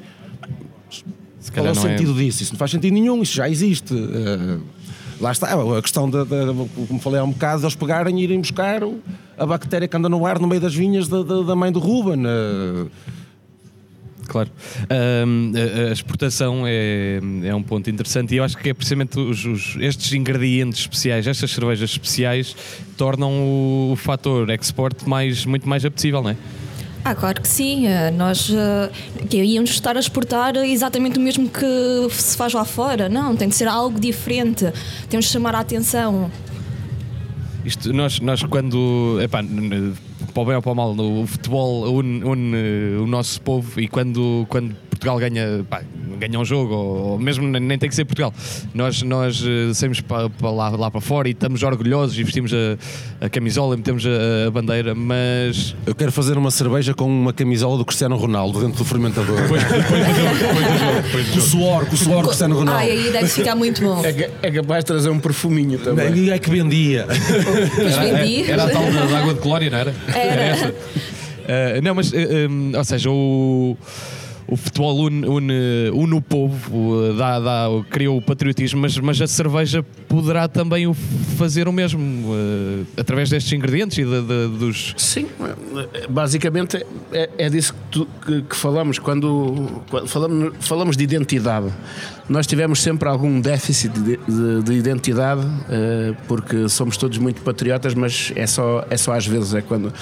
B: Qual é o é sentido é... disso? Isso não faz sentido nenhum, isso já existe. Uh, lá está, a questão, de, de, como falei há um bocado, eles pegarem e irem buscar a bactéria que anda no ar no meio das vinhas da, da, da mãe do Ruben. Uh,
A: Claro. Um, a, a, exportação é, é um ponto interessante e eu acho que é precisamente os, os, estes ingredientes especiais, estas cervejas especiais, tornam o, o fator export mais, muito mais apetecível, não é?
D: Ah, claro que sim. Eh, nós uh, que íamos estar a exportar exatamente o mesmo que se faz lá fora. Não, tem de ser algo diferente. Temos de chamar a atenção.
A: Isto, nós, nós quando. Epá, para o bem ou para o mal, o futebol une, une o nosso povo e quando, quando Portugal ganha, pá, ganha um jogo, ou, mesmo nem tem que ser Portugal. Nós, nós uh, saímos para, para lá, lá para fora e estamos orgulhosos e vestimos a, a camisola e metemos a, a, bandeira, mas.
B: Eu quero fazer uma cerveja com uma camisola do Cristiano Ronaldo dentro do fermentador. Depois, depois do jogo, depois do jogo. Depois do jogo. Com o suor, com o suor do Cristiano Ronaldo.
D: Ai, aí deve ficar muito bom.
C: É, é capaz de trazer um perfuminho também.
B: E é que vendia.
A: Era, era, era a tal da água de clória, não era?
D: Era. era essa.
A: Uh, não, mas, uh, um, ou seja, o o futebol une, une, une o povo, dá, dá, o patriotismo, mas, mas a cerveja poderá também o fazer o mesmo uh, através destes ingredientes e de, de, dos.
C: Sim, basicamente é, é disso que, tu, que, que, falamos quando, quando, falamos, falamos de identidade. Nós tivemos sempre algum déficit de, de, de identidade uh, porque somos todos muito patriotas, mas é só, é só às vezes, é quando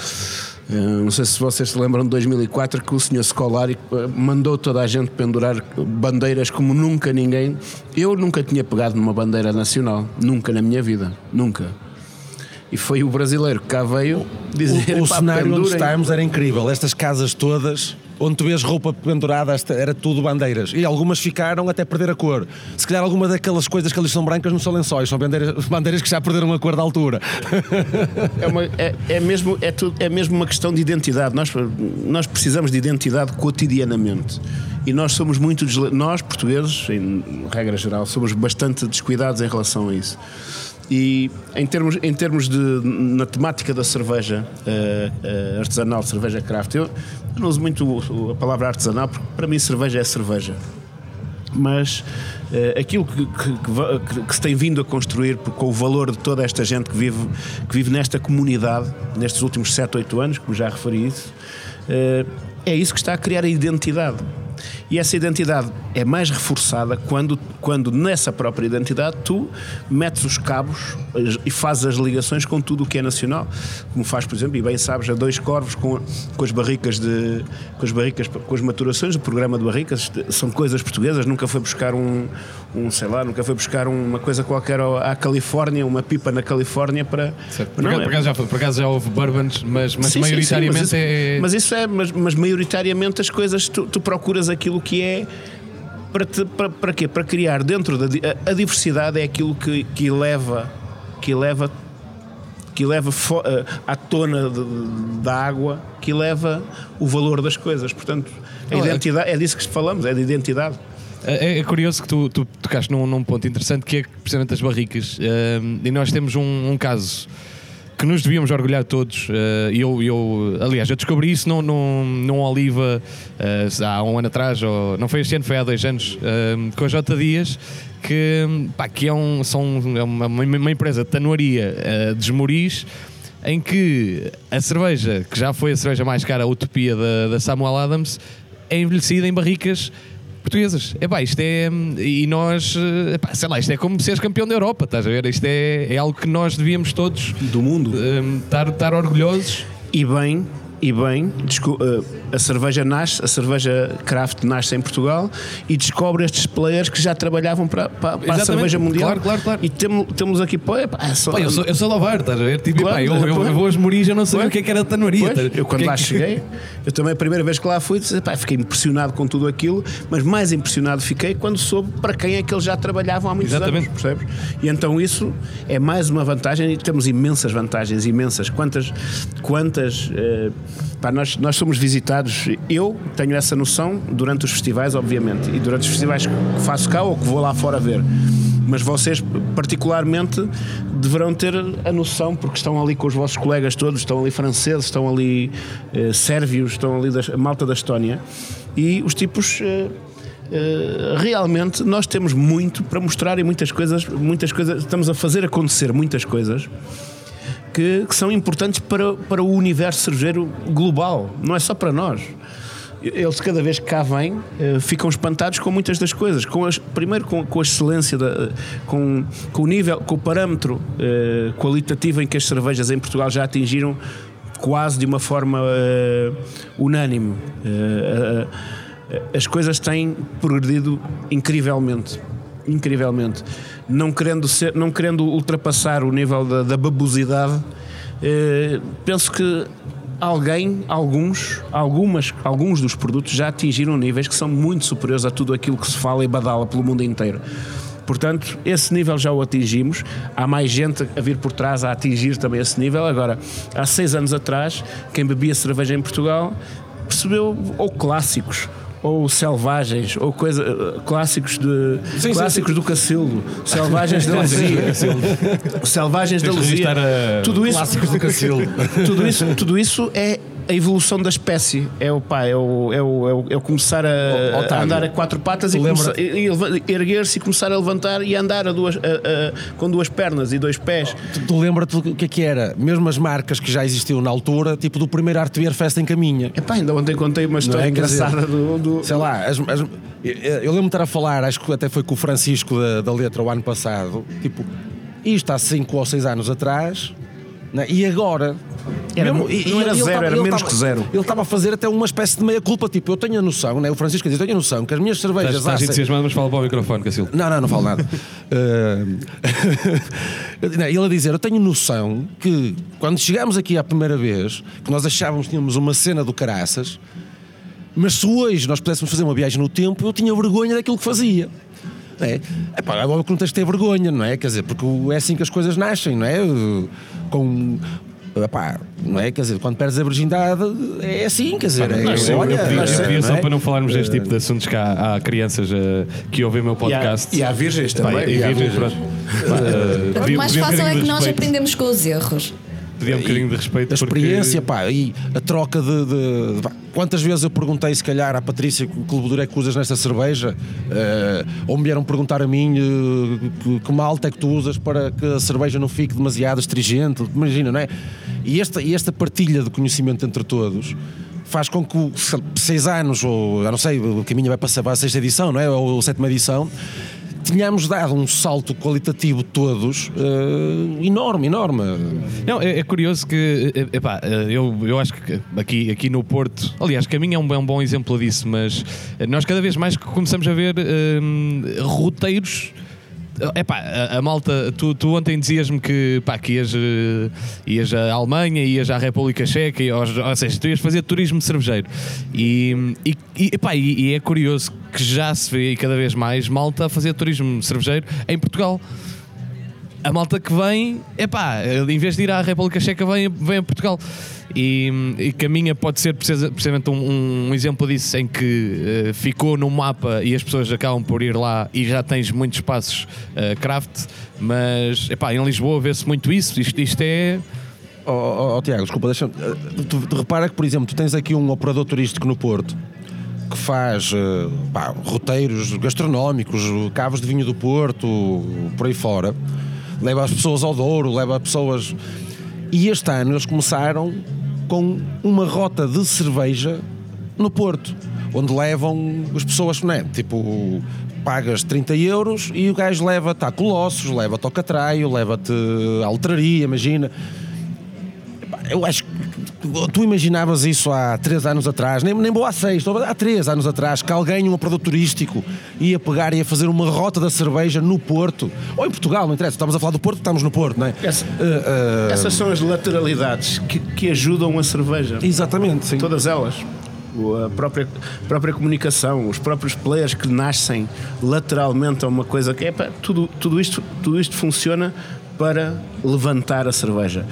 C: não sei se vocês se lembram de 2004 que o senhor Scolari eh, mandou toda a gente pendurar bandeiras como nunca ninguém. Eu nunca tinha pegado numa bandeira nacional, nunca na minha vida, nunca. E foi o brasileiro que cá veio dizer
B: o, o cenário onde estávamos era incrível. Estas casas todas onde tu vês roupa pendurada, era tudo bandeiras. E algumas ficaram até perder a cor. Se calhar alguma daquelas coisas que ali são brancas não são lençóis, são bandeiras, <laughs> bandeiras que já perderam a cor da altura.
C: É, uma, é, é, mesmo, é, tudo, é mesmo uma questão de identidade. Nós, nós precisamos de identidade cotidianamente. E nós somos muito, nós portugueses, em regra geral, somos bastante descuidados em relação a isso. E em termos, em termos de na temática da cerveja uh, uh, artesanal, cerveja craft, eu, eu, não uso muito a palavra artesanal porque para mim cerveja é cerveja. Mas uh, aquilo que, que, que, se tem vindo a construir com o valor de toda esta gente que vive, que vive nesta comunidade, nestes últimos 7, 8 anos, como já referi isso, é isso que está a criar a identidade. E essa identidade é mais reforçada quando, quando nessa própria identidade tu metes os cabos e fazes as ligações com tudo o que é nacional, como faz, por exemplo, e bem sabes, a dois corvos com, com as barricas de com as barricas, com as maturações, o programa de barricas são coisas portuguesas, nunca foi buscar um, um sei lá, nunca foi buscar uma coisa qualquer à Califórnia, uma pipa na Califórnia para.
A: Certo. Por, acaso, é... por, acaso já, por acaso já houve bourbons, mas, mas sim, maioritariamente sim, sim,
C: mas
A: isso,
C: é. Mas isso é, mas, mas maioritariamente as coisas tu, tu procuras aquilo que é para, te, para, para quê? Para criar dentro da a, a diversidade é aquilo que, que eleva que eleva que leva eh, à tona de, da água, que leva o valor das coisas. Portanto, a é identidade, é disso que falamos, é de identidade.
A: É, é, curioso que tu, tu tocaste num, num, ponto interessante que é precisamente as barricas. Uh, e nós temos um, um caso que nos devíamos orgulhar todos. Uh, eu, eu, aliás, eu descobri isso num, num, num Oliva uh, há um ano atrás, ou não foi este ano, foi há dois anos, uh, com a J Dias, que, pá, que é, um, são, é uma, uma empresa de tanuaria de Esmoriz, em que a cerveja, que já foi a cerveja mais cara, a Utopia da, da Samuel Adams, é envelhecida em barricas portuguesas. É pá, isto é. E nós, epá, sei lá, isto é como seres campeão da Europa, estás a ver? Isto é, é algo que nós devíamos todos.
C: Do mundo.
A: Um, estar, estar orgulhosos.
C: E bem, e bem, eh, a cerveja nasce, a cerveja craft nasce em Portugal e descobre estes players que já trabalhavam para, para, para a cerveja mundial.
A: Claro, claro, claro.
C: E temos, temos aqui, pô, é,
A: pá, só... Pá, eu, sou, eu sou Lovar, estás a ver? Tipo, claro, pá, eu, eu, eu, vou às Morias, eu não sei o que é que era tanoria.
C: Eu quando lá cheguei, eu também a primeira vez que lá fui, disse, pá, fiquei impressionado com tudo aquilo, mas mais impressionado fiquei quando soube para quem é que eles já trabalhavam há muitos Exatamente. anos, percebes? E então isso é mais uma vantagem e temos imensas vantagens, imensas. Quantas, quantas, uh, pá, nós nós somos visitados. Eu tenho essa noção durante os festivais, obviamente, e durante os festivais que faço cá ou que vou lá fora ver. Mas vocês, particularmente, deverão ter a noção, porque estão ali com os vossos colegas todos, estão ali franceses, estão ali eh, sérvios, estão ali da malta da Estónia, e os tipos. Eh, Uh, realmente nós temos muito para mostrar e muitas coisas, muitas coisas, estamos a fazer acontecer muitas coisas que, que, são importantes para, para o universo cervejeiro global, não é só para nós. eles cada vez que cá vêm eh, ficam espantados com muitas das coisas. Com as, primeiro com, com a excelência, da, com, com o nível, com o parâmetro eh, qualitativo em que as cervejas em Portugal já atingiram quase de uma forma uh, unânime. Uh, uh, as coisas têm progredido incrivelmente. Incrivelmente. Não querendo, ser, não querendo ultrapassar o nível da, da babosidade, penso que alguém, alguns, algumas, alguns dos produtos já atingiram níveis que são muito superiores a tudo aquilo que se fala e badala pelo mundo inteiro. Portanto, esse nível já o atingimos. Há mais gente a vir por trás a atingir também esse nível. Agora, há seis anos atrás, quem bebia cerveja em Portugal percebeu ou clássicos ou selvagens, ou coisa, clássicos, de, sim, clássicos sim, do Cacildo, selvagens da <laughs> Luzia, selvagens da Luzia, tudo isso,
A: clássicos do Cacildo. <laughs>
C: tudo isso, tudo isso é a evolução da espécie. É o pá, é o, é o, é o, é o começar a, a, andar a quatro patas e, erguer-se e começar a levantar e andar a duas, a, com duas pernas e dois pés.
B: Tu, tu lembra-te o que é que era? Mesmo as marcas que já existiam na altura, tipo do primeiro Art Beer Fest em Caminha.
C: Epá, ainda ontem contei uma história é? engraçada dizer, do, do,
B: Sei lá, as, as, eu lembro-me de estar a falar, acho que até foi com o Francisco da, da letra o ano passado, tipo, isto há 5 ou 6 anos atrás? E agora
C: era, Mesmo, e, não era zero, tava, era menos tava, que zero.
B: Ele estava a fazer até uma espécie de meia-culpa, tipo, eu tenho a noção, né? o Francisco diz, eu tenho a noção que as minhas cervejas...
A: Estás entusiasmado, mas fala para o microfone, Cacildo.
B: Não, não, não falo nada. <laughs> <laughs> uh... ele a dizer, eu tenho noção que quando chegámos aqui a primeira vez, que nós achávamos que tínhamos uma cena do caraças, mas se hoje nós pudéssemos fazer uma viagem no tempo, eu tinha vergonha daquilo que fazia. É, é pá, agora que não tens de ter vergonha, não é? Quer dizer, porque é assim que as coisas nascem, não é? Com Epá, não é? Quer dizer, quando perdes a virgindade é assim, quer dizer.
A: é, olha, eu queria, só é? para não falarmos deste tipo de assuntos que há, há crianças uh, que ouvem o meu podcast.
C: E há, e há virgens também.
A: e, há virgens.
D: Uh, o mais fácil é que nós aprendemos com os erros
A: pedir um bocadinho de respeito.
B: A experiência, porque... pá, e a troca de. de, de quantas vezes eu perguntei, se calhar, à Patrícia que levedura é que usas nesta cerveja, uh, ou me vieram perguntar a mim uh, que, que malta é que tu usas para que a cerveja não fique demasiado astringente, imagina, não é? E esta, e esta partilha de conhecimento entre todos faz com que seis anos, ou eu não sei, o caminho vai passar para a sexta edição, não é? Ou a sétima edição tínhamos dado um salto qualitativo todos uh, enorme, enorme.
A: Não, é, é curioso que, eh, epá, eh, eu, eu acho que aqui, aqui no Porto, aliás, Caminho é um, é um bom exemplo disso, mas nós cada vez mais começamos a ver roteiros é pá, a, a, malta, tu, tu ontem dizias-me que, pá, que ias, uh, ias à Alemanha, ias à República Checa, e, ou, ou seja, tu ias fazer turismo cervejeiro. E, e, e, epá, e, e é curioso que já se vê cada vez mais malta a fazer turismo cervejeiro em Portugal a malta que vem, é pá, em vez de ir à República Checa, vem, vem a Portugal. E, e Caminha pode ser precisamente um, um exemplo disso, em que uh, ficou no mapa e as pessoas acabam por ir lá e já tens muitos espaços uh, craft, mas epá, em Lisboa vê-se muito isso. Isto, isto é.
B: Oh, oh, oh, Tiago, desculpa, deixa eh, tu, tu repara que, por exemplo, tu tens aqui um operador turístico no Porto que faz uh, pá, roteiros gastronómicos, cavos de vinho do Porto, por aí fora leva as pessoas ao Douro, leva pessoas. E este ano eles começaram com uma rota de cerveja no Porto, onde levam as pessoas, não é? Tipo, pagas 30 euros e o gajo leva-te a Colossos, leva-te ao Catraio, leva-te à Altraria, imagina. Eu acho que tu imaginavas isso há três anos atrás, nem, nem boa há seis, há três anos atrás, que alguém, um produto turístico, ia pegar e ia fazer uma rota da cerveja no Porto, ou em Portugal, não interessa, estamos a falar do Porto, estamos no Porto, não é?
C: Essa, uh, uh, essas são as lateralidades que, que ajudam a cerveja.
B: Exatamente, sim.
C: Todas elas a própria, a própria comunicação, os próprios players que nascem lateralmente a uma coisa que é pá, tudo, tudo, isto, tudo isto funciona para levantar a cerveja.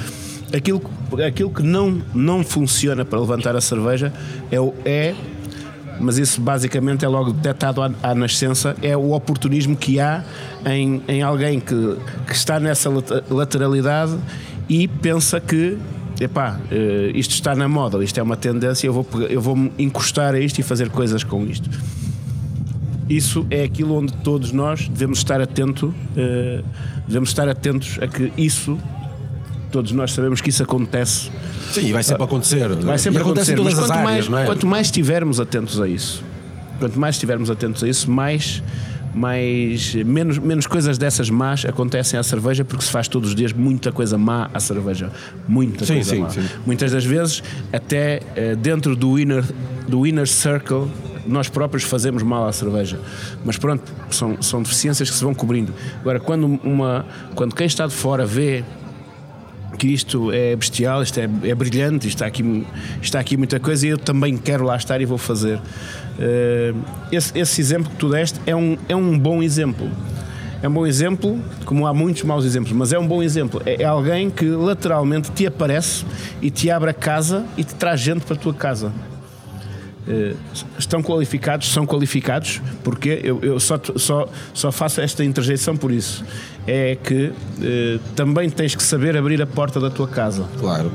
C: Aquilo, aquilo que não, não funciona para levantar a cerveja é, o, é mas isso basicamente é logo detectado à, à, nascença, é o oportunismo que há em, em alguém que, que está nessa lateralidade e pensa que epá, eh, isto está na moda, isto é uma tendência, eu vou, eu vou me encostar a isto e fazer coisas com isto. Isso é aquilo onde todos nós devemos estar atento, eh, devemos estar atentos a que isso todos nós sabemos que isso acontece.
B: Sim, vai sempre acontecer.
C: Vai sempre
B: e acontece
C: acontecer. Mas
B: as
C: quanto,
B: áreas,
C: mais,
B: é?
C: quanto mais estivermos atentos a isso, quanto mais estivermos atentos a isso, mais, mais menos, menos coisas dessas más acontecem à cerveja, porque se faz todos os dias muita coisa má à cerveja. Muita
B: Sim,
C: coisa
B: sim,
C: má.
B: sim.
C: Muitas das vezes, até eh, dentro do inner, do inner circle, nós próprios fazemos mal à cerveja. Mas pronto, são, são deficiências que se vão cobrindo. Agora, quando, uma, quando quem está de fora vê que isto é bestial, isto é, é brilhante, está, aqui, está aqui muita coisa e eu também quero lá estar e vou fazer. Eh, esse, esse exemplo que tu deste é um, é um bom exemplo. É um bom exemplo, como há muitos maus exemplos, mas é um bom exemplo. É, é alguém que lateralmente te aparece e te abre a casa e te traz gente para a tua casa. Eh, estão qualificados, são qualificados, porque eu, eu só, só, só faço esta interjeição por isso. É que eh, também tens que saber abrir a porta da tua casa.
B: Claro.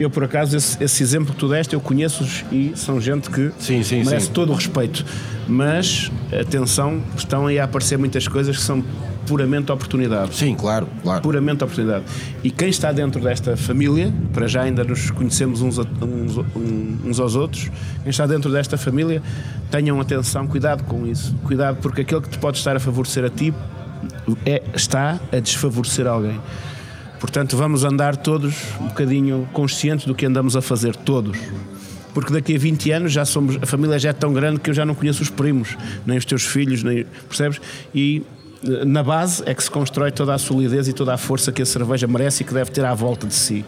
C: Eu, por acaso, esse, esse exemplo que tu deste, eu conheço-os e são gente que
B: Sim, sim,
C: merece
B: sim.
C: todo o respeito. Mas, atenção, estão aí a aparecer muitas coisas que são puramente oportunidade
B: Sim, claro, claro.
C: puramente oportunidade. E quem está dentro desta família, para já ainda nos conhecemos uns, a- uns, uns aos outros, quem está dentro desta família, tenham atenção, cuidado com isso. Cuidado, porque aquilo que te pode estar a favorecer a ti é, está a desfavorecer alguém. Portanto, vamos andar todos um bocadinho conscientes do que andamos a fazer, todos. Porque daqui a 20 anos já somos, a família já é tão grande que eu já não conheço os primos, nem os teus filhos, nem, percebes? E eh, na base é que se constrói toda a solidez e toda a força que a cerveja merece e que deve ter à volta de si.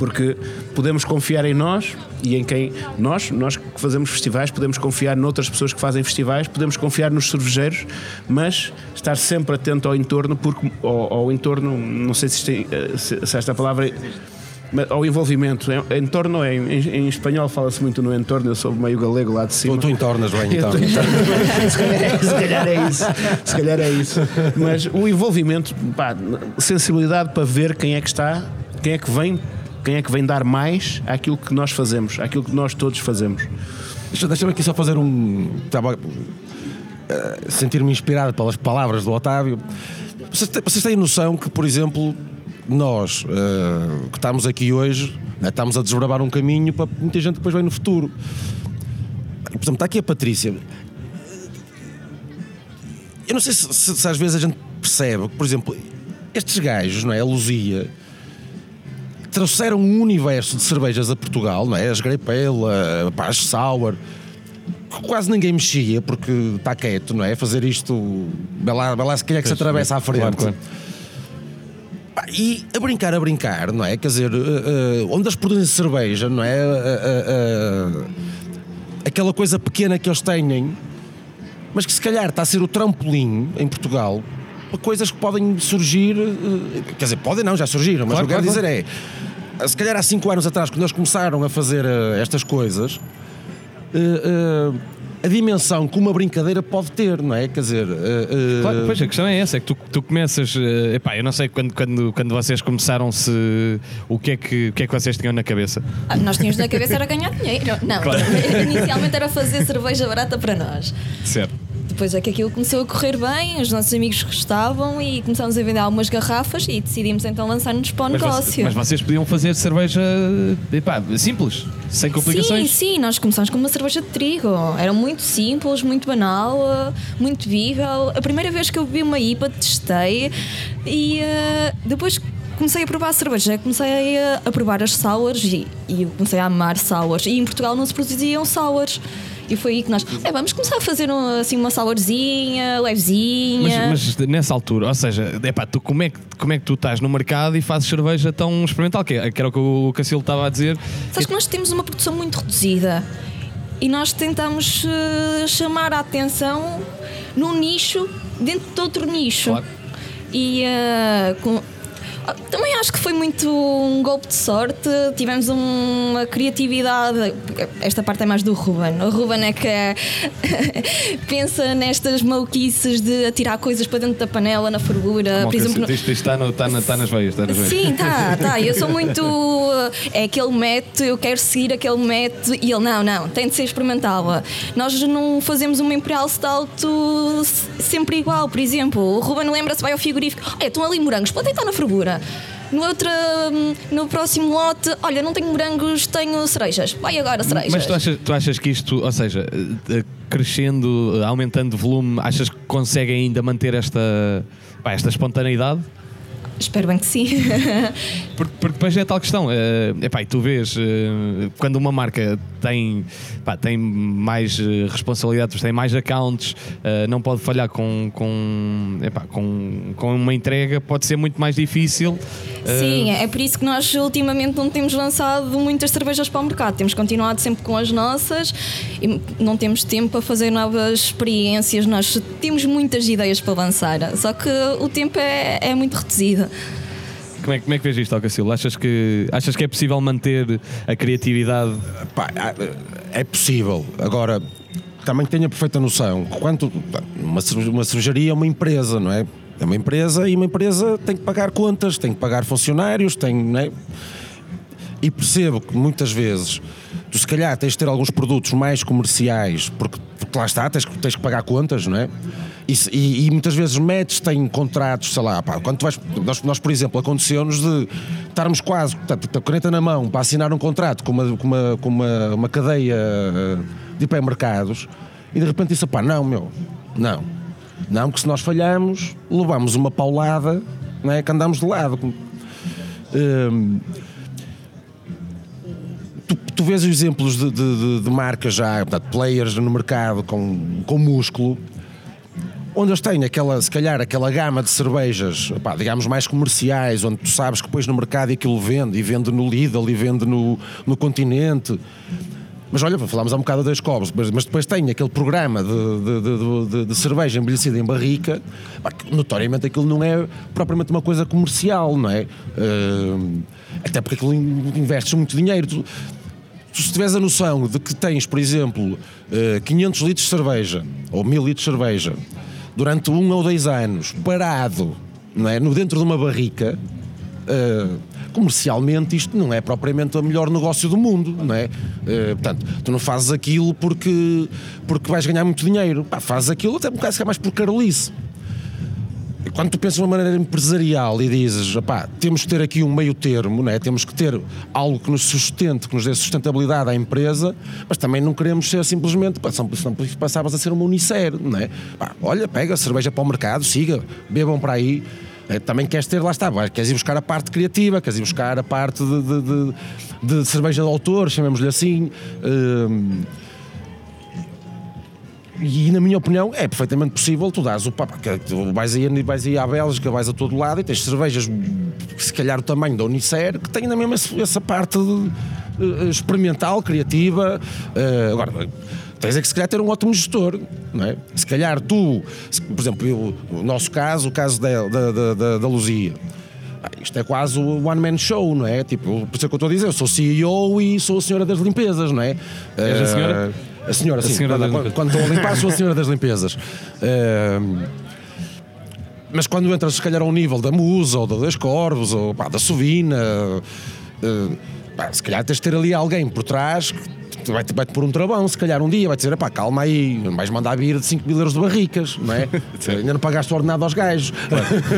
C: Porque podemos confiar em nós e em quem nós, nós que fazemos festivais, podemos confiar noutras pessoas que fazem festivais, podemos confiar nos cervejeiros, mas estar sempre atento ao entorno, porque ao, ao entorno, não sei se, é, eh, se, se esta palavra é- ao envolvimento. Em- Entorno é, em, em espanhol fala-se muito no entorno, eu sou meio galego lá de cima.
B: Tu, tu entornas bem, <laughs> então.
C: se, calhar é, se calhar é isso. Se calhar é isso. Mas o envolvimento, pá, sensibilidade para ver quem é que está, quem é que vem, quem é que vem dar mais àquilo que nós fazemos, àquilo que nós todos fazemos.
B: Deixa- Deixa-me aqui só fazer um. Estava a sentir-me inspirado pelas palavras do Otávio. Vocês vocês têm noção que, por exemplo, nós eh, que estamos aqui hoje, né, estamos a desbravar um caminho para muita gente que depois vem no futuro. Por exemplo, está aqui a Patrícia. Eu não sei se, se- se às vezes a gente percebe que, por exemplo, estes gajos, não é? A Luzia trouxeram um universo de cervejas a Portugal, não é? As Grape Ale, a- as Sour, que quase ninguém mexia porque está quieto, não é? Fazer isto, vê lá, vê lá se é que se atravessa à frente.
A: Claro, claro.
B: E a brincar, a brincar, não é? Quer dizer, eh, onde eles produzem cerveja, não é? Eh, aquela coisa pequena que eles têm, mas que se calhar está a ser o trampolim em Portugal coisas que podem surgir, eh, quer dizer, podem não, já surgiram, mas
A: Claro,
B: o que eu quero
A: claro,
B: dizer é, se calhar há 5 anos atrás, quando eles começaram a fazer eh, estas coisas, eh, a dimensão que uma brincadeira pode ter, não é? Quer dizer, eh,
A: Claro, pois a questão é essa, é que tu, tu começas. eh, epá, eu não sei quando, quando, quando vocês começaram se o que, é que, o que é que vocês tinham na cabeça.
D: Ah, nós tínhamos na cabeça era ganhar dinheiro. Não,
A: Claro. <laughs>
D: inicialmente era fazer cerveja barata para nós.
A: Certo.
D: Depois é que aquilo começou a correr bem, os nossos amigos gostavam e começámos a vender algumas garrafas e decidimos então lançar-nos para o
A: Mas,
D: negócio.
A: vocês, mas vocês podiam fazer cerveja epá, simples, sem
D: Sim,
A: complicações.
D: sim, nós começámos com uma cerveja de trigo. Era muito simples, muito banal, muito vível. A primeira vez que eu bebi uma IPA, testei e eh, depois comecei a provar a cerveja. Comecei a, provar as sours e, e comecei a amar sours. E em Portugal não se produziam sours. E foi aí que nós, "É, vamos começar a fazer um, assim uma sourzinha,
A: Mas,
D: levezinha.
A: mas nessa altura, ou seja, epá, tu, como, é que, como é que tu estás no mercado e fazes cerveja tão experimental? Que, é- que era o que o Cacilo estava a dizer.
D: Sabes que nós temos uma produção muito reduzida e nós tentamos eh, chamar a atenção num nicho dentro de outro nicho.
A: Claro.
D: E eh, com- também acho que foi muito um golpe de sorte. Tivemos uma criatividade. Esta parte é mais do Ruben. O Ruben é que é- <laughs> pensa nestas maluquices de atirar coisas para dentro da panela na fervura. Por exemplo,
A: isto, isto está, no- está, na- está nas veias. Está nas veias.
D: Sim, tá, <laughs> tá. Eu sou muito. É aquele método, eu quero seguir aquele método. E ele, não, não, tem de ser experimental. Nós não fazemos uma Imperial Stout sempre igual. Por exemplo, o Ruben lembra-se, vai ao frigorífico. Olha, estão ali morangos, pode estar na fervura. No outro, no próximo lote, olha, não tenho morangos, tenho cerejas. Vai agora cerejas.
A: Mas tu achas, tu achas que isto, ou seja, eh, crescendo, eh, aumentando volume, achas que consegue ainda manter esta, pá, esta espontaneidade?
D: Espero bem que sim. <laughs>
A: Porque, porque depois é tal questão. Uh, epá, tu vês uh, quando uma marca tem, pá, tem mais uh, responsabilidades, tem mais accounts, uh, não pode falhar com, com, epá, com, com uma entrega, pode ser muito mais difícil.
D: Sim, é por isso que nós ultimamente não temos lançado muitas cervejas para o mercado. Temos continuado sempre com as nossas e não temos tempo para fazer novas experiências. Nós temos muitas ideias para lançar, só que o tempo é, é muito reduzido.
A: Como é, como é que vês isto, Alcacil? Achas que, achas que é possível manter a criatividade?
B: Pá, é possível. Agora, também tenho a perfeita noção. Quanto, uma, uma cervejaria é uma empresa, não é? É uma empresa e uma empresa tem que pagar contas, tem que pagar funcionários, tem. É? E percebo que muitas vezes tu se calhar tens de ter alguns produtos mais comerciais, porque, porque lá está, tens, tens que pagar contas, não é? E, e, e, muitas vezes metes têm contratos, sei lá, pá, quando tu vais, nós, nós por exemplo, aconteceu-nos de estarmos quase, com a caneta na mão, para assinar um contrato com uma, com uma, com uma, uma cadeia de hipermercados e de repente disse, pá, não, meu, não, não, que se nós falhamos, levamos uma paulada, não é, que andamos de lado. Hum, tu, vês exemplos de, de, de marcas já, portanto, players no mercado com, com músculo, onde eles têm aquela, se calhar, aquela gama de cervejas, pá, digamos, mais comerciais, onde tu sabes que depois no mercado aquilo vende, e vende no Lidl, e vende no, no continente. Mas olha, falámos há um bocado das cobras, mas, mas, depois tem aquele programa de, de, de, de cerveja envelhecida em barrica, pá, notoriamente aquilo não é propriamente uma coisa comercial, não é? Uh, até porque aquilo investes muito dinheiro. Tu, tu, se tiveres a noção de que tens, por exemplo, uh, 500 litros de cerveja, ou 1000 litros de cerveja, durante um ou dois anos, parado, não é? no dentro de uma barrica, uh, comercialmente isto não é propriamente o melhor negócio do mundo, não é? Uh, portanto, tu não fazes aquilo porque, porque vais ganhar muito dinheiro, fazes aquilo até um bocado mais por carolice quando tu pensas de uma maneira empresarial e dizes, opá, temos que ter aqui um meio termo, né? temos que ter algo que nos sustente, que nos dê sustentabilidade à empresa, mas também não queremos ser simplesmente, senão passavas a ser uma unicero, não é? Pá, olha, pega cerveja para o mercado, siga, bebam para aí. É, também queres ter, lá está, queres ir buscar a parte criativa, queres ir buscar a parte de, de, de, de cerveja de autor, chamemos-lhe assim. Hum, e na minha opinião é perfeitamente possível tu dás o papo, vais aí, vais aí à Bélgica, vais a todo lado e tens cervejas, se calhar o tamanho da Unicer, que têm na mesma essa parte de, uh, experimental, criativa. Uh, agora, tens é que se calhar ter um ótimo gestor, não é? Se calhar tu, se, por exemplo, eu, o nosso caso, o caso da, da, da, da Luzia. Isto é quase o one man show, não é? Tipo, por isso é que eu estou a dizer, eu sou CEO e sou a senhora das limpezas, não é?
A: És a senhora?
B: A senhora, a sim. Senhora quando, quando estou a limpar, sou a senhora das limpezas. Uh, mas quando entras, se calhar, ao nível da Musa, ou da Das Corvos, ou pá, da Sovina, uh, pá, se calhar tens de ter ali alguém por trás vai-te vai pôr um travão, se calhar um dia, vai dizer, pá, calma aí, não vais mandar vir de 5 mil euros de barricas, não é? <laughs> Ainda não pagaste o ordenado aos gajos.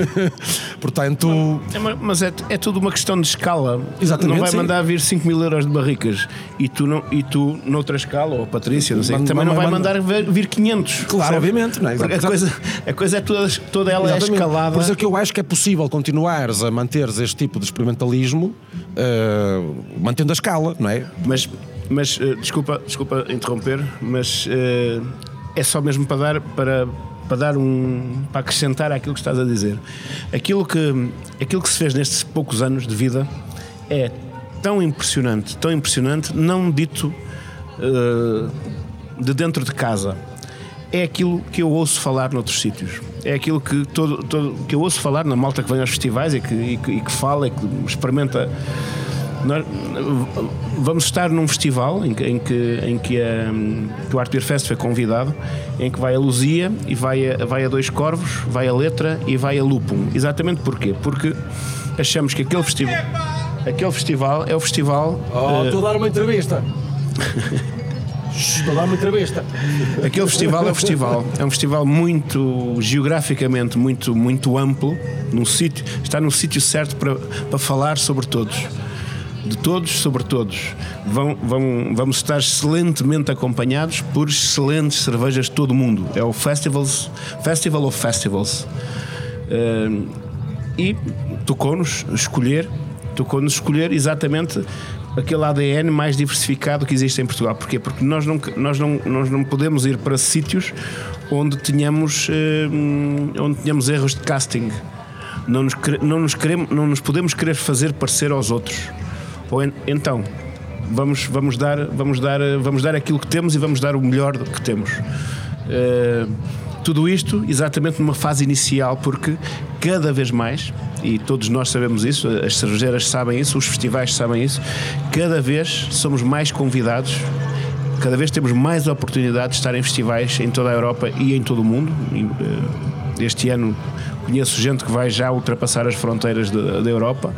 B: <laughs> Portanto.
C: É, mas é, é tudo uma questão de escala.
B: Exatamente.
C: Não vai
B: sim.
C: mandar vir 5 mil euros de barricas e tu, não, e tu noutra escala, ou Patrícia, não sei, também não vai mandar vir 500.
B: Claro, sabe? obviamente. Não é?
C: a, coisa, a coisa é toda, toda ela Exatamente. é escalada.
B: Por isso é que eu acho que é possível continuares a manteres este tipo de experimentalismo uh, mantendo a escala, não é?
C: Mas mas uh, desculpa, desculpa interromper, mas uh, é só mesmo para dar para para dar um para acrescentar aquilo que estás a dizer. Aquilo que aquilo que se fez nestes poucos anos de vida é tão impressionante, tão impressionante, não dito uh, de dentro de casa. É aquilo que eu ouço falar noutros sítios. É aquilo que, todo, todo, que eu ouço falar na malta que vem aos festivais e que, e que, e que fala e que experimenta nós vamos estar num festival em que, em que, em que, a, que o Art Beer Fest foi convidado, em que vai a Luzia e vai a, vai a Dois Corvos, vai a Letra e vai a Lupum. Exatamente porquê? Porque achamos que aquele festival, aquele festival é o festival.
B: Oh, uh, estou a dar uma entrevista. Estou a dar uma entrevista.
C: Aquele festival é um festival, é um festival muito geograficamente muito muito amplo, num sítio, está no sítio certo para, para falar sobre todos. De todos sobre todos. Vão, vão, vamos estar excelentemente acompanhados por excelentes cervejas de todo o mundo. É o Festivals, Festival of Festivals. Uh, e tocou-nos escolher, tocou-nos escolher exatamente aquele ADN mais diversificado que existe em Portugal. Porquê? Porque nós não, nós não, nós não podemos ir para sítios onde tenhamos, onde tenhamos erros de casting. Não nos, não, nos queremos, não nos podemos querer fazer parecer aos outros. Ou en, então, vamos, vamos, dar, vamos, dar, vamos dar aquilo que temos e vamos dar o melhor que temos. Uh, tudo isto exatamente numa fase inicial, porque cada vez mais, e todos nós sabemos isso, as cervejeiras sabem isso, os festivais sabem isso, cada vez somos mais convidados, cada vez temos mais oportunidade de estar em festivais em toda a Europa e em todo o mundo. Este ano conheço gente que vai já ultrapassar as fronteiras da Europa.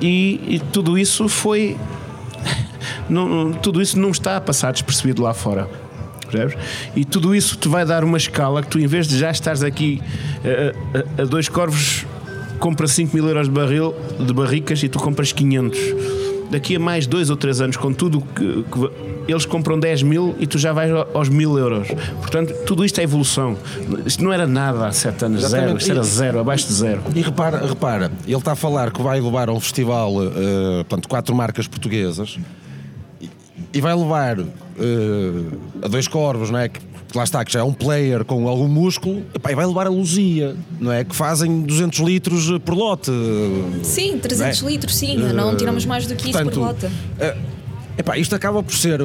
C: E, e, tudo isso foi. <laughs> Não, tudo isso não está a passar despercebido lá fora. E tudo isso te vai dar uma escala que tu, em vez de já estares aqui a, a, a dois corvos, compra 5 mil euros de barril de barricas e tu compras 500. Daqui a mais dois ou três anos, com tudo que, que eles compram 10 mil e tu já vais aos mil euros. Portanto, tudo isto é evolução. Isto não era nada há sete anos, Exatamente. zero. Isto era zero, abaixo de zero.
B: E repara, repara ele está a falar que vai levar a um festival, uh, portanto, quatro marcas portuguesas e vai levar uh, a dois corvos, não é? Que, lá está, que já é um player com algum músculo, e vai levar a Luzia, não é? Que fazem 200 litros por lote.
D: Sim, 300 é? litros, sim. Uh, não tiramos mais do que portanto, isso por lote. Uh,
B: Epá, isto acaba por ser.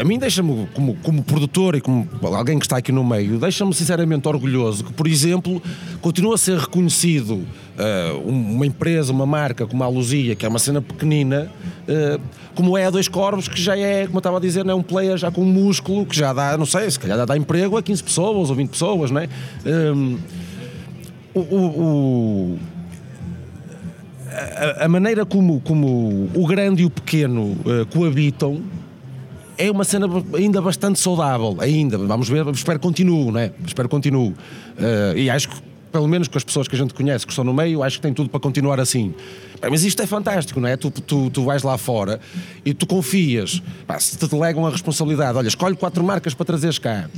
B: A mim deixa-me, como, como produtor e como alguém que está aqui no meio, deixa-me sinceramente orgulhoso que, por exemplo, continua a ser reconhecido uh, uma empresa, uma marca como a Luzia, que é uma cena pequenina, uh, como é a Dois Corvos, que já é, como eu estava a dizer, é um player já com músculo que já dá, não sei, se calhar dá emprego a 15 pessoas ou 20 pessoas, não é? Um, o, o a, maneira como, como o grande e o pequeno uh, coabitam é uma cena ainda bastante saudável, ainda, vamos ver, espero que continue, não é? Espero que continue. Uh, e acho que, pelo menos com as pessoas que a gente conhece que estão no meio, acho que tem tudo para continuar assim. Mas isto é fantástico, não é? Tu, tu, tu vais lá fora e tu confias, pá, se te delegam a responsabilidade, olha, escolhe quatro marcas para trazeres cá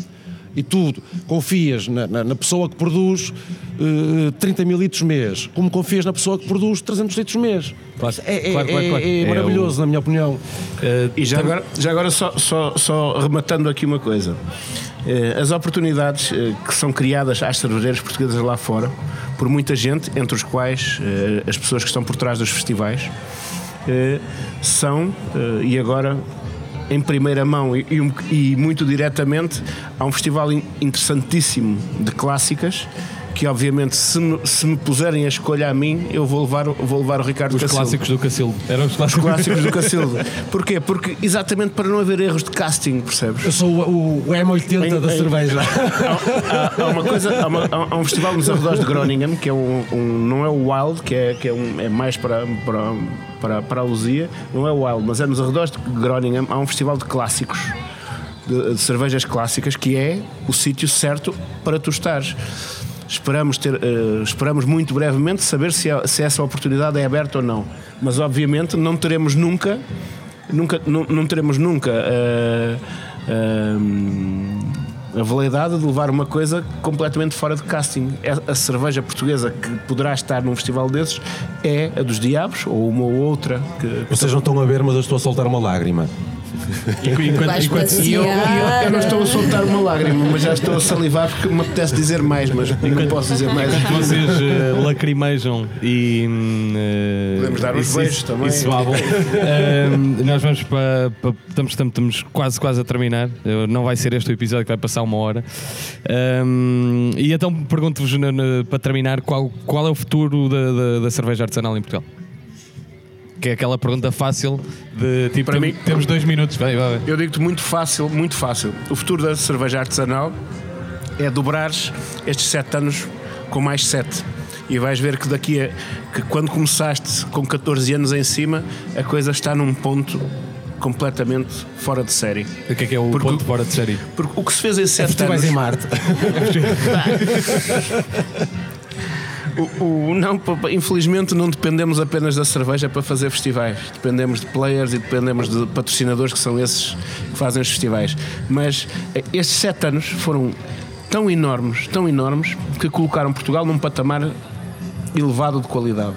B: e tu confias na, na, na pessoa que produz uh, 30 mil litros mês, como confias na pessoa que produz 300 litros mês. Claro, é, é, claro, claro, claro. é, é maravilhoso, o... na minha opinião. Uh,
C: e já agora, já agora só, só, só rematando aqui uma coisa. Uh, as oportunidades que são criadas às cervejeiras portuguesas lá fora, por muita gente, entre os quais as pessoas que estão por trás dos festivais, são, e agora em primeira mão e, e, muito diretamente há um festival interessantíssimo de clássicas que obviamente se me, se me puserem a escolha a mim, eu vou levar, vou levar o Ricardo
A: Os
C: Cacildo.
A: clássicos do Cacildo. Eram os clássicos,
C: os clássicos do Cacildo. <laughs> Porquê? Porque exatamente para não haver erros de casting, percebes?
B: Eu sou o, o M80 em, da em, cerveja.
C: Há, há, há, uma coisa, há, uma, há, um festival nos arredores de Groningen que é um, um, não é o Wild, que é, que é, um, é mais para, para, para, para a Luzia, não é o Wild, mas é nos arredores de Groningen, há um festival de clássicos. De, de cervejas clássicas que é o sítio certo para tu estares. Esperamos, ter, uh, esperamos muito brevemente saber se, se essa oportunidade é aberta ou não. Mas obviamente não teremos nunca, nunca não, não teremos nunca uh, uh, a validade de levar uma coisa completamente fora de casting. A, a cerveja portuguesa que poderá estar num festival desses é a dos Diabos ou uma ou outra. Que
B: Vocês não estão a ver, mas eu estou a soltar uma lágrima.
C: Enquanto, enquanto, e eu, eu, eu, não estou a soltar uma lágrima, mas já estou a salivar porque me apetece dizer mais, mas não posso dizer mais.
A: Vocês uh, lacrimejam e.
C: Uh, Podemos dar uns beijos também.
A: Isso, uh, nós vamos para. para estamos, estamos, estamos, quase, quase a terminar. Não vai ser este o episódio que vai passar uma hora. Um, e então pergunto-vos para terminar qual, qual é o futuro da, da, da cerveja artesanal em Portugal? Que é aquela pergunta fácil de tipo, Para mim, temos dois minutos. Vai, vai.
C: Eu digo-te muito fácil, muito fácil. O futuro da cerveja artesanal é dobrares estes sete anos com mais sete. E vais ver que daqui a que quando começaste com 14 anos em cima, a coisa está num ponto completamente fora de série.
A: O que é que é o
C: Porque-
A: ponto fora de série?
C: Porque o que se fez em sete
B: Festivais
C: anos.
B: em Marte. <laughs> <laughs>
C: O, o- não, infelizmente não dependemos apenas da cerveja para fazer festivais. Dependemos de players e dependemos de patrocinadores que são esses que fazem os festivais. Mas eh, estes sete anos foram tão enormes, tão enormes, que colocaram Portugal num patamar elevado de qualidade.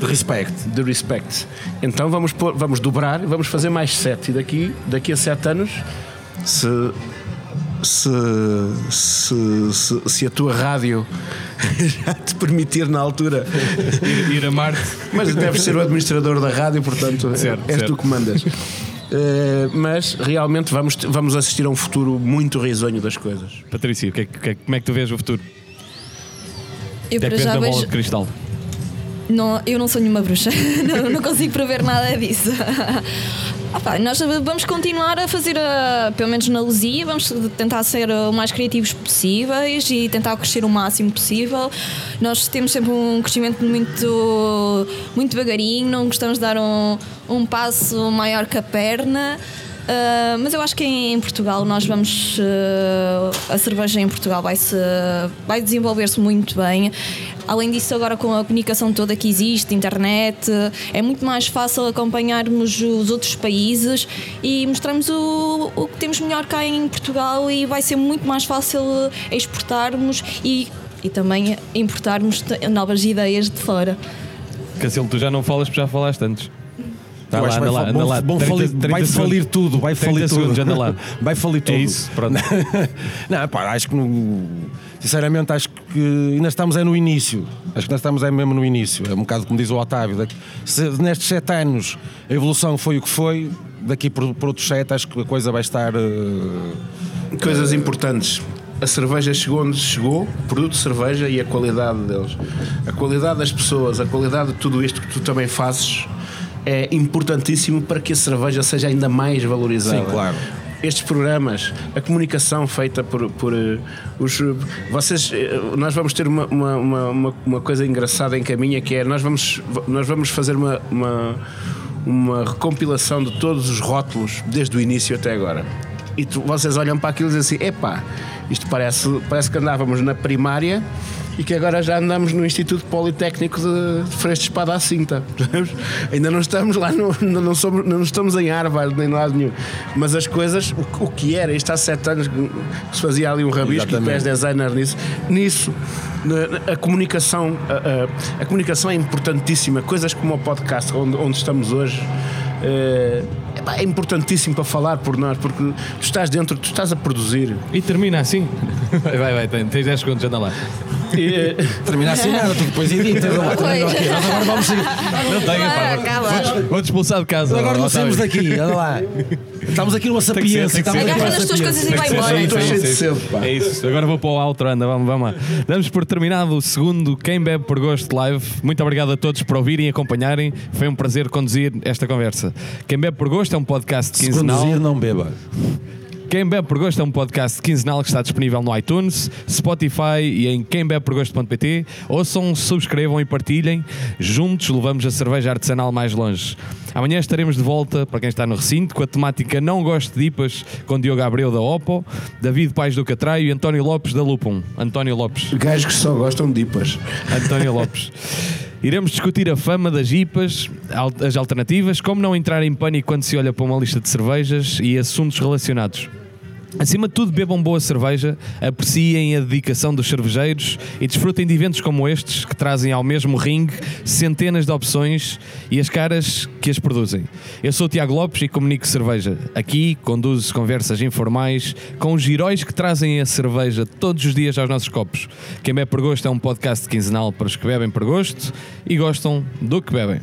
B: Respect.
C: De respect. Então vamos, pôr- vamos dobrar, vamos fazer mais sete. E daqui, daqui a sete anos, se, se, se, se, se a tua rádio <laughs> já te permitir na altura
A: Ir, <laughs> ir a Marte.
C: mas deves ser o administrador da rádio, portanto,
A: Certo,
C: és
A: certo.
C: tu que mandas. Eh, mas realmente vamos, vamos assistir a um futuro muito risonho das coisas.
A: Patrícia, que é que- que é- como é que tu vês o futuro?
D: Eu
A: é
D: para já vejo.
A: de cristal?
D: Não, eu não sou nenhuma bruxa, <laughs> não, não consigo prever nada disso. Ah nós vamos continuar a fazer, a, pelo menos na Luzia, vamos tentar ser o mais criativos possíveis e tentar crescer o máximo possível. Nós temos sempre um crescimento muito, muito devagarinho, não gostamos de dar um, um passo maior que a perna. Ah, mas eu acho que em, Portugal nós vamos. ah, a cerveja em Portugal vai, -se, vai desenvolver-se muito bem. Além disso, agora com a comunicação toda que existe, internet, é muito mais fácil acompanharmos os outros países e mostrarmos o, o que temos melhor cá em Portugal e vai ser muito mais fácil exportarmos e, e também importarmos novas ideias de fora.
A: Cancelo, tu já não falas porque já falaste antes. Tá lá, anda
B: vai
A: lá, anda lá.
B: vão
A: 30
B: falir-
A: 30
B: vai
A: segundos.
B: falir tudo, vai
A: 30
B: falir tudo.
A: segundos, anda lá.
B: Vai falir <laughs> tudo.
A: É isso, pronto. <laughs>
B: não, pá, acho que não- sinceramente acho que ainda estamos é no início. Acho que ainda estamos é mesmo no início. É um bocado como diz o Otávio. daqui- Se nestes sete anos a evolução foi o que foi, daqui por, por outros sete acho que a coisa vai estar. eh,
C: Coisas importantes. A cerveja chegou onde chegou, o produto de cerveja e a qualidade deles. A qualidade das pessoas, a qualidade de tudo isto que tu também fazes é importantíssimo para que a cerveja seja ainda mais valorizada.
B: Sim, claro.
C: Estes programas, a comunicação feita por, por eh, os. Vocês. eh, Nós vamos ter uma, uma, uma, uma- uma coisa engraçada em caminho que é nós vamos, nós vamos fazer uma, uma, uma recompilação de todos os rótulos desde o início até agora. E tu- vocês olham para aquilo e dizem assim: epá, isto parece, parece que andávamos na primária e que agora já andamos no Instituto Politécnico de, Freixo de Espada à Cinta. <laughs> Ainda não estamos lá, no, não, não, somos, não estamos em Harvard nem lado nenhum. Mas as coisas, o, o que era, isto há sete anos que se fazia ali um rabisco e
B: Exatamente.
C: pés designer nisso, nisso a comunicação, a, a- a comunicação é importantíssima. Coisas como o podcast onde, onde estamos hoje. epá, é importantíssimo para falar por nós, porque tu estás dentro, tu estás a produzir.
A: E termina assim. <laughs> Vai, vai, tens 10 segundos, anda lá.
C: Eh,
B: terminar assim nada, tu depois editas.
D: Pois.
B: Ok, nós agora vamos seguir.
A: Não tenho, pá. Vou-te- expulsar de casa.
B: Agora não saímos daqui, anda lá. Estamos aqui numa sapiência.
D: Agarra
B: numa
D: nas tuas
B: sapiência.
D: coisas e vai embora.
C: Estou cheio de pá.
A: É isso. Agora vou para o outro, anda, vamos, vamos lá. Damos por terminado o segundo Quem Bebe por Gosto Live. Muito obrigado a todos por ouvirem e acompanharem. Foi um prazer conduzir esta conversa. Quem Bebe por Gosto é um podcast
B: Se
A: quinzenal.
B: conduzir, não beba.
A: Quem Bebe por Gosto é um podcast quinzenal que está disponível no iTunes, Spotify e em quembebeporgosto.pt. Ouçam, subscrevam e partilhem. Juntos levamos a cerveja artesanal mais longe. Amanhã estaremos de volta, para quem está no recinto, com a temática Não Gosto de IPAs, com Diogo Abreu da Oppo, David Pais do Catraio e António Lopes da Lupum. António Lopes.
C: Gajos que só gostam de IPAs.
A: António Lopes. Iremos discutir a fama das IPAs, as alternativas, como não entrar em pânico quando se olha para uma lista de cervejas e assuntos relacionados. Acima de tudo, bebam boa cerveja, apreciem a dedicação dos cervejeiros e desfrutem de eventos como estes que trazem ao mesmo ringue centenas de opções e as caras que as produzem. Eu sou o Tiago Lopes e comunico cerveja. Aqui conduzo conversas informais com os heróis que trazem a cerveja todos os dias aos nossos copos. Quem bebe por gosto é um podcast quinzenal para os que bebem por gosto e gostam do que bebem.